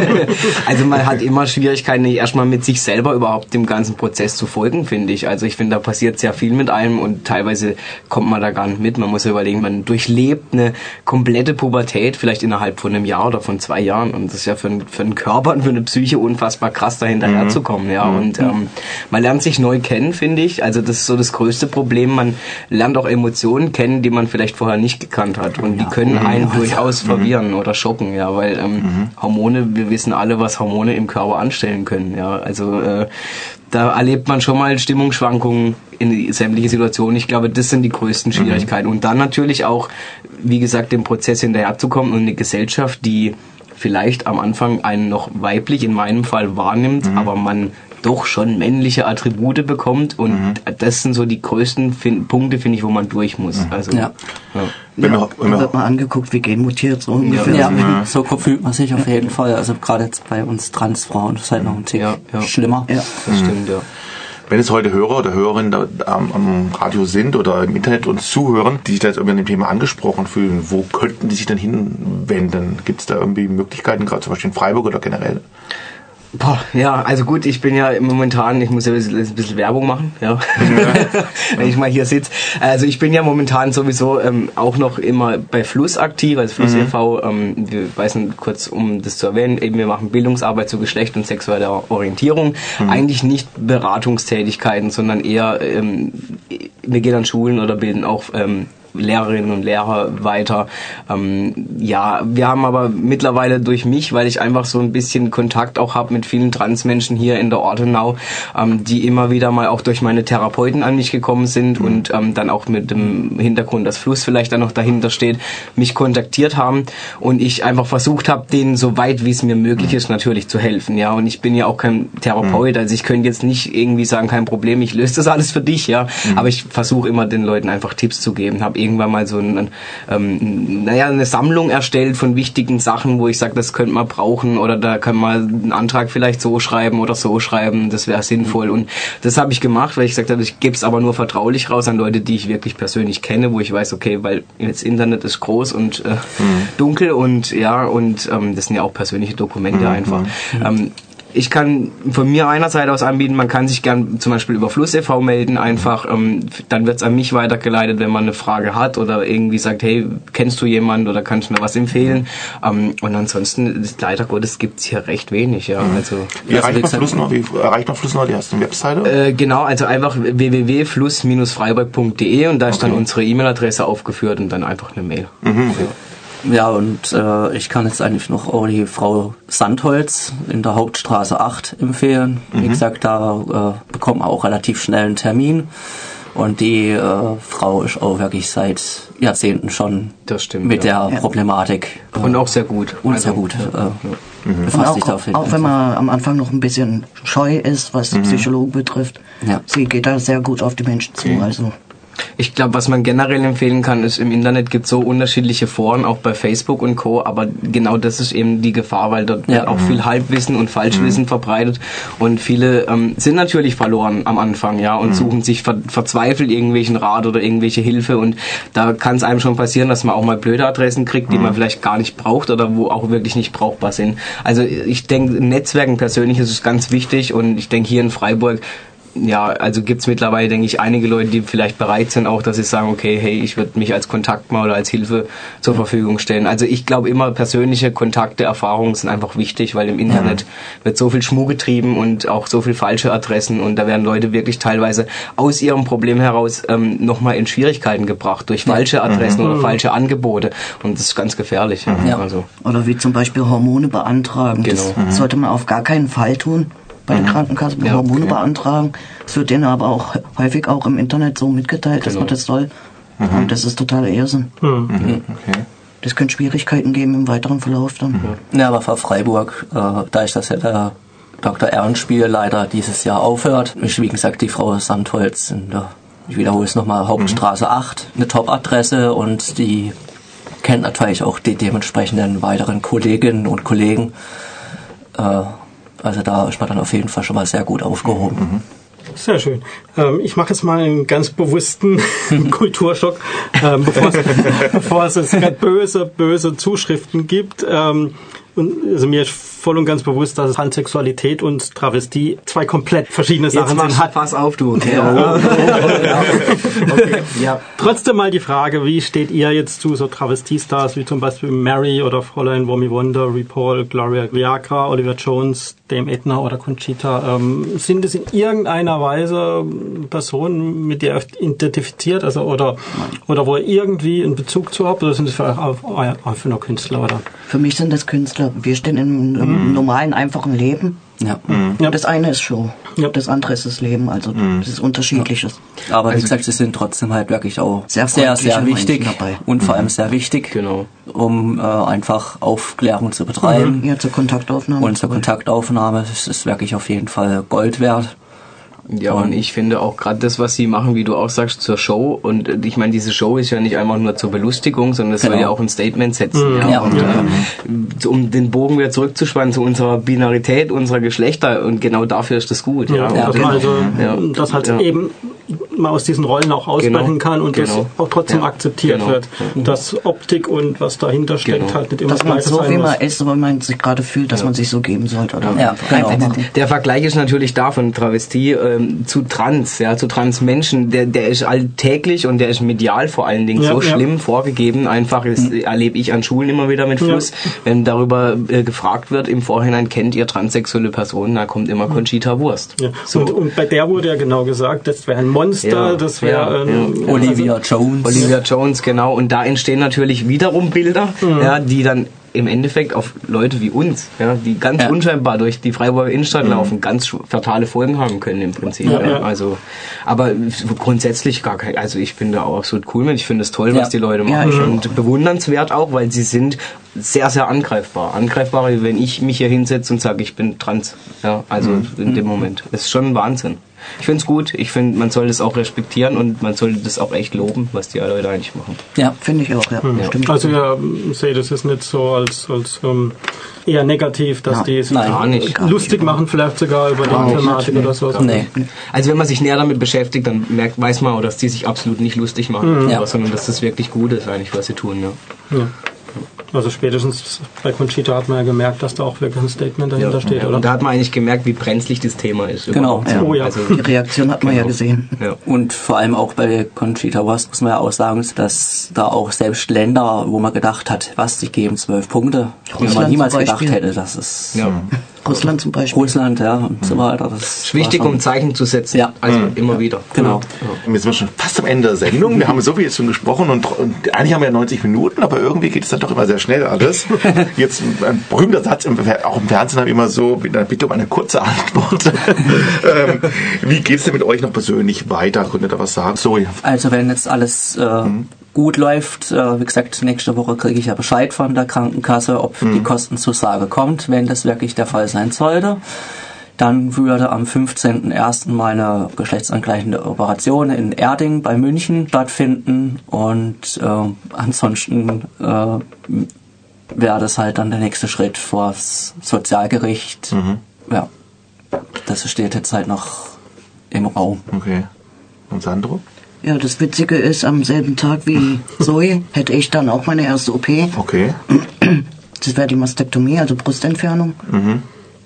Speaker 7: also man hat immer Schwierigkeiten, erstmal mit sich selber überhaupt dem ganzen Prozess zu folgen, finde ich. Also ich finde, da passiert sehr viel mit einem und teilweise kommt man da gar nicht mit. Man muss ja überlegen, man durchlebt eine komplette Pubertät, vielleicht innerhalb von einem Jahr oder von zwei Jahren. Und das ist ja für, einen- für einen Körper und für eine Psyche unfassbar krass, da hinterher zu kommen. Ja. Und ähm, man lernt sich neu kennen, finde ich. Also das ist so das größte Problem. Man lernt auch Emotionen kennen, die man vielleicht vorher nicht gekannt hat. Und die können einen durchaus verwirren oder schocken, ja, weil ähm, Hormone, wir wissen alle, was Hormone im Körper anstellen können, ja. Also äh, da erlebt man schon mal Stimmungsschwankungen in sämtliche Situationen. Ich glaube, das sind die größten Schwierigkeiten. Und dann natürlich auch, wie gesagt, dem Prozess hinterherzukommen und eine Gesellschaft, die vielleicht am Anfang einen noch weiblich in meinem Fall wahrnimmt, aber man doch schon männliche Attribute bekommt und das sind so die größten fin Punkte, finde ich, wo man durch muss. Also,
Speaker 5: Ja.
Speaker 7: ja.
Speaker 1: Wenn
Speaker 6: Da
Speaker 1: wir,
Speaker 6: wird mal angeguckt, wie genmutiert so ungefähr.
Speaker 5: Ja, so fühlt man sich auf jeden Fall. Also gerade jetzt bei uns Transfrauen, das ist halt noch ein Tick
Speaker 7: Ja, ja.
Speaker 5: schlimmer.
Speaker 6: Ja.
Speaker 7: Das stimmt, ja.
Speaker 1: wenn es heute Hörer oder Hörerinnen am, am Radio sind oder im Internet uns zuhören, die sich da jetzt irgendwie an dem Thema angesprochen fühlen, wo könnten die sich denn hinwenden? Gibt es da irgendwie Möglichkeiten, gerade zum Beispiel in Freiburg oder generell?
Speaker 7: Boah, ja, also gut, ich bin ja momentan, ich muss ja ein bisschen, Werbung machen, ja, wenn ich mal hier sitze. Also ich bin ja momentan sowieso ähm, auch noch immer bei Fluss aktiv, also Fluss e.V., ähm, wir weisen kurz, um das zu erwähnen, eben wir machen Bildungsarbeit zu Geschlecht und sexueller Orientierung. Eigentlich nicht Beratungstätigkeiten, sondern eher, ähm, wir gehen an Schulen oder bilden auch ähm, Lehrerinnen und Lehrer weiter. Ähm, ja, wir haben aber mittlerweile durch mich, weil ich einfach so ein bisschen Kontakt auch habe mit vielen Transmenschen hier in der Ortenau, ähm, die immer wieder mal auch durch meine Therapeuten an mich gekommen sind und ähm, dann auch mit dem Hintergrund, dass Fluss vielleicht dann noch dahinter steht, mich kontaktiert haben und ich einfach versucht habe, denen so weit wie es mir möglich ist, natürlich zu helfen. Ja, und ich bin ja auch kein Therapeut, also ich könnte jetzt nicht irgendwie sagen, kein Problem, ich löse das alles für dich, ja, aber ich versuche immer den Leuten einfach Tipps zu geben, habe irgendwann mal so ein, ähm, naja, eine Sammlung erstellt von wichtigen Sachen, wo ich sage, das könnte man brauchen oder da kann man einen Antrag vielleicht so schreiben oder so schreiben, das wäre sinnvoll. Und das habe ich gemacht, weil ich gesagt habe, ich gebe es aber nur vertraulich raus an Leute, die ich wirklich persönlich kenne, wo ich weiß, okay, weil das Internet ist groß und äh, dunkel und ja, und ähm, das sind ja auch persönliche Dokumente einfach. Ähm, ich kann von mir einerseits aus anbieten, man kann sich gern zum Beispiel über Fluss e.V. melden, einfach, ähm, dann wird es an mich weitergeleitet, wenn man eine Frage hat oder irgendwie sagt, hey, kennst du jemanden oder kannst du mir was empfehlen? Ähm, und ansonsten, leider Gottes, gibt's hier recht wenig, ja. Also,
Speaker 1: Wie erreicht man Fluss noch? Wie erreicht man Fluss noch? Die hast du eine Webseite?
Speaker 7: äh, genau, also einfach www.fluss-freiburg.de und da ist dann unsere E-Mail-Adresse aufgeführt und dann einfach eine Mail.
Speaker 5: Ja, und äh, ich kann jetzt eigentlich noch auch die Frau Sandholz in der Hauptstraße 8 empfehlen. Wie gesagt, da äh, bekommt man auch relativ schnell einen Termin. Und die äh, Frau ist auch wirklich seit Jahrzehnten schon
Speaker 7: Das stimmt,
Speaker 5: mit
Speaker 7: ja.
Speaker 5: der Problematik äh,
Speaker 7: Und auch sehr gut.
Speaker 5: und
Speaker 7: Also,
Speaker 5: sehr gut äh,
Speaker 6: Und
Speaker 5: befasst sich da
Speaker 6: auch,
Speaker 5: auf jeden
Speaker 6: auch wenn man am Anfang noch ein bisschen scheu ist, was Psychologen betrifft,
Speaker 5: Ja.
Speaker 6: sie geht da sehr gut auf die Menschen zu. Also
Speaker 7: Ich glaube, was man generell empfehlen kann, ist, im Internet gibt so unterschiedliche Foren, auch bei Facebook und Co., aber genau das ist eben die Gefahr, weil dort
Speaker 5: Ja.
Speaker 7: wird auch viel Halbwissen und Falschwissen verbreitet und viele ähm, sind natürlich verloren am Anfang, ja, und suchen sich ver verzweifelt irgendwelchen Rat oder irgendwelche Hilfe und da kann es einem schon passieren, dass man auch mal blöde Adressen kriegt, die man vielleicht gar nicht braucht oder wo auch wirklich nicht brauchbar sind. Also ich denke, Netzwerken persönlich ist es ganz wichtig und ich denke hier in Freiburg ja, also gibt's mittlerweile, denke ich, einige Leute, die vielleicht bereit sind, auch, dass sie sagen, okay, hey, ich würde mich als Kontakt mal oder als Hilfe zur Verfügung stellen. Also ich glaube immer, persönliche Kontakte, Erfahrungen sind einfach wichtig, weil im Internet wird so viel Schmuh getrieben und auch so viel falsche Adressen und da werden Leute wirklich teilweise aus ihrem Problem heraus ähm, nochmal in Schwierigkeiten gebracht durch falsche Adressen oder falsche Angebote und das ist ganz gefährlich. Ja.
Speaker 5: Ja.
Speaker 7: Also,
Speaker 6: Oder wie zum Beispiel Hormone beantragen.
Speaker 7: Genau.
Speaker 6: Das sollte man auf gar keinen Fall tun bei den Krankenkassen.
Speaker 7: Ja,
Speaker 6: Hormone
Speaker 7: okay.
Speaker 6: beantragen. Es wird denen aber auch häufig auch im Internet so mitgeteilt, dass
Speaker 7: Genau.
Speaker 6: man das soll. Und das ist totaler Irrsinn.
Speaker 1: okay.
Speaker 6: Das könnte Schwierigkeiten geben im weiteren Verlauf dann.
Speaker 5: Ja, aber für Freiburg, äh, da ist das ja der Dr. Ehrenspiel leider dieses Jahr aufhört, ist wie gesagt die Frau Sandholz in der, ich wiederhole es nochmal, Hauptstraße 8, eine Top-Adresse und die kennt natürlich auch die dementsprechenden weiteren Kolleginnen und Kollegen. Äh, also da ist man dann auf jeden Fall schon mal sehr gut aufgehoben.
Speaker 3: Sehr schön. Ähm, ich mache jetzt mal einen ganz bewussten Kulturschock, ähm, bevor, es, jetzt böse, böse Zuschriften gibt. Ähm, und also mir ist voll und ganz bewusst, dass Transsexualität und Travestie zwei komplett verschiedene
Speaker 7: jetzt
Speaker 3: Sachen sind.
Speaker 7: du Pass auf, du. Okay.
Speaker 3: Okay. Ja. Trotzdem mal die Frage, wie steht ihr jetzt zu so Travestiestars wie zum Beispiel Mary oder Fräulein Womi Wonder, RuPaul, Gloria Viagra, Oliver Jones, Dame Edna oder Conchita? Ähm, sind es in irgendeiner Weise Personen, mit der ihr euch identifiziert, also oder oder wo ihr irgendwie einen Bezug zu habt, oder sind es vielleicht auch einfach nur Künstler oder?
Speaker 6: Für mich sind das Künstler, Ja, wir stehen in einem normalen, einfachen Leben.
Speaker 5: Ja.
Speaker 6: Ja. Das eine ist Show,
Speaker 3: Ja.
Speaker 6: das andere ist das Leben. Also das ist unterschiedliches.
Speaker 5: Aber wie gesagt, sie sind trotzdem halt wirklich auch
Speaker 6: Sehr
Speaker 5: sehr, sehr, wichtig und vor allem sehr wichtig,
Speaker 7: Genau.
Speaker 5: um äh, einfach Aufklärung zu betreiben.
Speaker 6: Ja, zur Kontaktaufnahme.
Speaker 5: Und zur Kontaktaufnahme, das ist wirklich auf jeden Fall Gold wert.
Speaker 7: Ja, und ich finde auch gerade das, was sie machen, wie du auch sagst, zur Show. Und äh, ich meine, diese Show ist ja nicht einfach nur zur Belustigung, sondern es soll
Speaker 5: Genau.
Speaker 7: ja auch ein Statement setzen. Ja.
Speaker 5: Ja.
Speaker 7: Und äh, um den Bogen wieder zurückzuspannen zu unserer Binarität, unserer Geschlechter. Und genau dafür ist das gut. Ja,
Speaker 3: Ja, man also,
Speaker 7: Ja.
Speaker 3: dass halt eben mal aus diesen Rollen auch ausbrechen
Speaker 7: Genau.
Speaker 3: kann und
Speaker 7: Genau.
Speaker 3: das auch trotzdem
Speaker 7: Ja.
Speaker 3: akzeptiert
Speaker 7: Genau.
Speaker 3: wird, dass Optik und was dahinter steckt
Speaker 7: Genau.
Speaker 3: halt nicht immer
Speaker 6: dass
Speaker 3: das
Speaker 6: man so
Speaker 3: sein
Speaker 6: wie
Speaker 3: muss.
Speaker 6: man ist, wo man sich gerade fühlt, dass man sich so geben sollte. Oder
Speaker 5: Ja, genau.
Speaker 7: Der Vergleich ist natürlich da von Travestie ähm, zu Trans, ja, zu Transmenschen. Der, der ist alltäglich und der ist medial vor allen Dingen
Speaker 3: Ja,
Speaker 7: so
Speaker 3: ja.
Speaker 7: schlimm vorgegeben. Einfach das erlebe ich an Schulen immer wieder mit
Speaker 3: Ja.
Speaker 7: Fluss. Wenn darüber äh, gefragt wird im Vorhinein, kennt ihr transsexuelle Personen, da kommt immer Conchita Wurst.
Speaker 3: Ja.
Speaker 7: So.
Speaker 3: Und, und bei der wurde ja genau gesagt, das wäre ein Monster,
Speaker 7: Ja,
Speaker 3: das wäre
Speaker 7: ja,
Speaker 3: ein,
Speaker 7: ja.
Speaker 5: Olivia Jones.
Speaker 7: Olivia Jones, genau. Und da entstehen natürlich wiederum Bilder,
Speaker 3: Mhm.
Speaker 7: ja, die dann im Endeffekt auf Leute wie uns, ja, die ganz
Speaker 5: Ja.
Speaker 7: unscheinbar durch die Freiburger Innenstadt laufen, ganz fatale Folgen haben können im Prinzip.
Speaker 3: Mhm. Ja,
Speaker 7: Ja. Also, aber grundsätzlich gar kein, also ich finde auch absolut cool, ich finde es toll,
Speaker 5: Ja.
Speaker 7: was die Leute
Speaker 6: Ja,
Speaker 7: machen und bewundernswert auch, weil sie sind sehr, sehr angreifbar. Angreifbarer, wie wenn ich mich hier hinsetze und sage, ich bin trans. Ja, also
Speaker 3: Mhm.
Speaker 7: in dem Moment. Das ist schon ein Wahnsinn. Ich finde es gut. Ich finde, man soll das auch respektieren und man sollte das auch echt loben, was die Leute eigentlich machen.
Speaker 5: Ja.
Speaker 6: Finde ich auch, ja. Stimmt.
Speaker 3: Also ja, sehe das ist nicht so als, als ähm, eher negativ, dass
Speaker 6: Ja,
Speaker 3: die sich
Speaker 5: nein.
Speaker 7: Gar nicht.
Speaker 3: lustig machen, vielleicht sogar über die Thematik oder so.
Speaker 5: Nee.
Speaker 7: Also wenn man sich näher damit beschäftigt, dann merkt, weiß man auch, dass die sich absolut nicht lustig machen,
Speaker 5: Ja.
Speaker 7: aber, sondern dass das wirklich gut ist eigentlich, was sie tun. Ja.
Speaker 3: Ja. Also spätestens bei Conchita hat man ja gemerkt, dass da auch wirklich ein Statement dahinter steht,
Speaker 7: ja.
Speaker 3: oder?
Speaker 7: Und da hat man eigentlich gemerkt, wie brenzlig das Thema ist.
Speaker 5: Genau.
Speaker 6: Ja.
Speaker 3: Oh ja.
Speaker 7: Also,
Speaker 6: Die Reaktion hat man ja gesehen.
Speaker 7: ja.
Speaker 5: Und vor allem auch bei Conchita Wurst muss man ja auch sagen, dass da auch selbst Länder, wo man gedacht hat, was, die geben zwölf Punkte, wo man niemals gedacht hätte, dass es
Speaker 7: Ja.
Speaker 6: Russland zum Beispiel.
Speaker 5: Russland, ja, und so weiter. Das
Speaker 7: Ist wichtig, um Zeichen zu setzen.
Speaker 5: Ja.
Speaker 7: Also immer wieder.
Speaker 5: Genau.
Speaker 1: Wir sind schon fast am Ende der Sendung. Wir haben so viel jetzt schon gesprochen und, und eigentlich haben wir ja 90 Minuten, aber irgendwie geht es dann doch immer sehr schnell alles. Jetzt ein berühmter Satz, im, auch im Fernsehen habe ich immer so, bitte um eine kurze Antwort. ähm, wie geht es denn mit euch noch persönlich weiter? Könnt ihr da was sagen? Sorry.
Speaker 5: Also wenn jetzt alles äh, gut läuft, äh, wie gesagt, nächste Woche kriege ich ja Bescheid von der Krankenkasse, ob die Kostenzusage kommt, wenn das wirklich der Fall sein sollte. Dann würde am 15.01. meine geschlechtsangleichende Operation in Erding bei München stattfinden und äh, ansonsten äh, wäre das halt dann der nächste Schritt vors Sozialgericht. Ja, das steht jetzt halt noch im Raum.
Speaker 1: Okay. Und Sandro?
Speaker 6: Ja, das Witzige ist, am selben Tag wie Zoe hätte ich dann auch meine erste OP.
Speaker 1: Okay.
Speaker 6: Das wäre die Mastektomie, also Brustentfernung.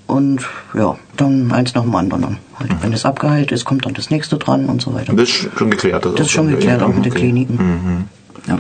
Speaker 6: Und ja, dann eins nach dem anderen. Halt, wenn das abgeheilt ist, kommt dann das nächste dran und so weiter.
Speaker 1: Das ist schon geklärt.
Speaker 6: Das ist schon geklärt, auch mit den
Speaker 1: Okay.
Speaker 6: Kliniken.
Speaker 5: Ja.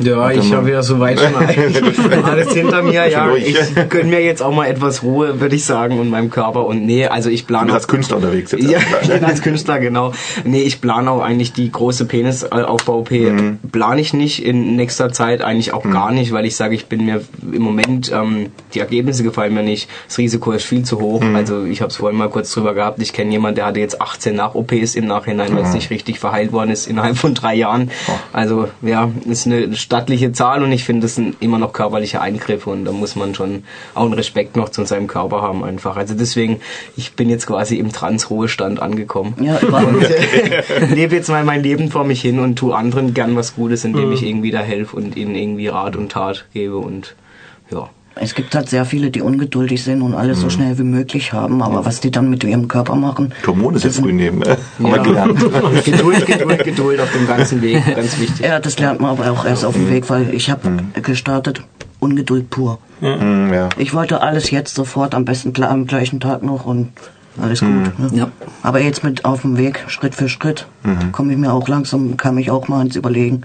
Speaker 7: Ja, ich habe ja soweit schon alles hinter mir. Ja, ich gönn mir jetzt auch mal etwas Ruhe, würde ich sagen, und meinem Körper. Und nee, also ich
Speaker 1: Du
Speaker 7: plane
Speaker 1: bist als Künstler unterwegs jetzt.
Speaker 7: Ja, ich bin als Künstler, genau. Nee, ich plane auch eigentlich die große Penisaufbau-OP.
Speaker 1: Mhm.
Speaker 7: Plane ich nicht in nächster Zeit, eigentlich auch gar nicht, weil ich sage, ich bin mir im Moment, ähm, die Ergebnisse gefallen mir nicht. Das Risiko ist viel zu hoch.
Speaker 1: Mhm.
Speaker 7: Also ich habe es vorhin mal kurz drüber gehabt. Ich kenne jemanden, der hatte jetzt 18 Nach-OPs im Nachhinein, weil es nicht richtig verheilt worden ist innerhalb von drei Jahren.
Speaker 1: Oh.
Speaker 7: Also ja, ist eine stattliche Zahl und ich finde, das sind immer noch körperliche Eingriffe und da muss man schon auch einen Respekt noch zu seinem Körper haben einfach. Also deswegen, ich bin jetzt quasi im Trans-Ruhestand angekommen.
Speaker 6: Ja,
Speaker 7: Und äh, lebe jetzt mal mein Leben vor mich hin und tue anderen gern was Gutes, indem ich irgendwie da helfe und ihnen irgendwie Rat und Tat gebe und ja.
Speaker 6: Es gibt halt sehr viele, die ungeduldig sind und alles so schnell wie möglich haben, aber was die dann mit ihrem Körper machen,
Speaker 1: Hormone sehr früh
Speaker 6: sind-
Speaker 1: nehmen. ne? Wir
Speaker 7: Ja.
Speaker 1: gelernt.
Speaker 7: Geduld, Geduld, Geduld auf dem ganzen Weg, ganz wichtig.
Speaker 6: ja, das lernt man aber auch erst auf dem Weg, weil ich habe gestartet, Ungeduld pur.
Speaker 1: Hm, ja.
Speaker 6: Ich wollte alles jetzt sofort, am besten am gleichen Tag noch und alles gut. Ne?
Speaker 5: Ja.
Speaker 6: Aber jetzt mit auf dem Weg, Schritt für Schritt, komme ich mir auch langsam, kann mich auch mal ins Überlegen.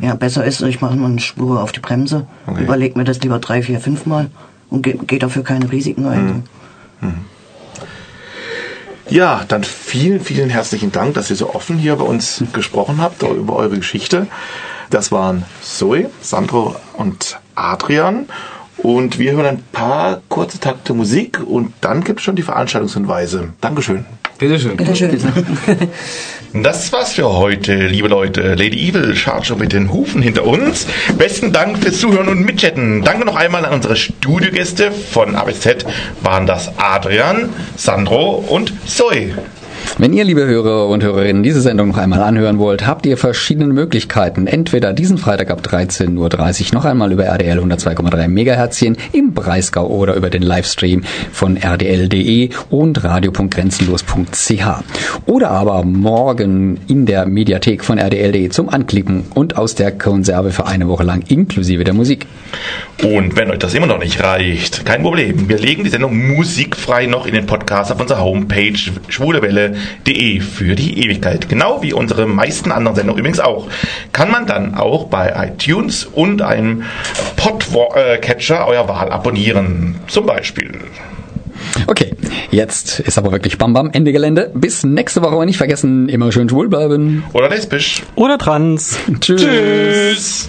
Speaker 6: Ja, besser ist, ich mache mal eine Spur auf die Bremse,
Speaker 1: Okay.
Speaker 6: überlege mir das lieber drei, vier, fünf Mal und gehe geh dafür keine Risiken ein.
Speaker 1: Ja, dann vielen, vielen herzlichen Dank, dass ihr so offen hier bei uns gesprochen habt über eure Geschichte. Das waren Zoe, Sandro und Adrian. Und wir hören ein paar kurze Takte Musik und dann gibt es schon die Veranstaltungshinweise. Dankeschön.
Speaker 7: Bitteschön.
Speaker 6: Bitteschön.
Speaker 1: Das war's für heute, liebe Leute. Lady Evil schaut schon mit den Hufen hinter uns. Besten Dank fürs Zuhören und Mitchatten. Danke noch einmal an unsere Studiogäste von ABZ. Waren das Adrian, Sandro und Zoe.
Speaker 2: Wenn ihr, liebe Hörer und Hörerinnen, diese Sendung noch einmal anhören wollt, habt ihr verschiedene Möglichkeiten. Entweder diesen Freitag ab 13.30 Uhr noch einmal über RDL 102,3 MHz im Breisgau oder über den Livestream von rdl.de und radio.grenzenlos.ch. Oder aber morgen in der Mediathek von rdl.de zum Anklicken und aus der Konserve für eine Woche lang inklusive der Musik.
Speaker 1: Und wenn euch das immer noch nicht reicht, kein Problem. Wir legen die Sendung musikfrei noch in den Podcast auf unserer Homepage schwulewelle.de für die Ewigkeit. Genau wie unsere meisten anderen Sendungen übrigens auch. Kann man dann auch bei iTunes und einem Podcatcher eurer Wahl abonnieren. Zum Beispiel.
Speaker 2: Okay, jetzt ist aber wirklich Bam Bam Ende Gelände. Bis nächste Woche und nicht vergessen, immer schön schwul bleiben.
Speaker 1: Oder lesbisch.
Speaker 3: Oder trans.
Speaker 2: Tschüss.
Speaker 1: Tschüss.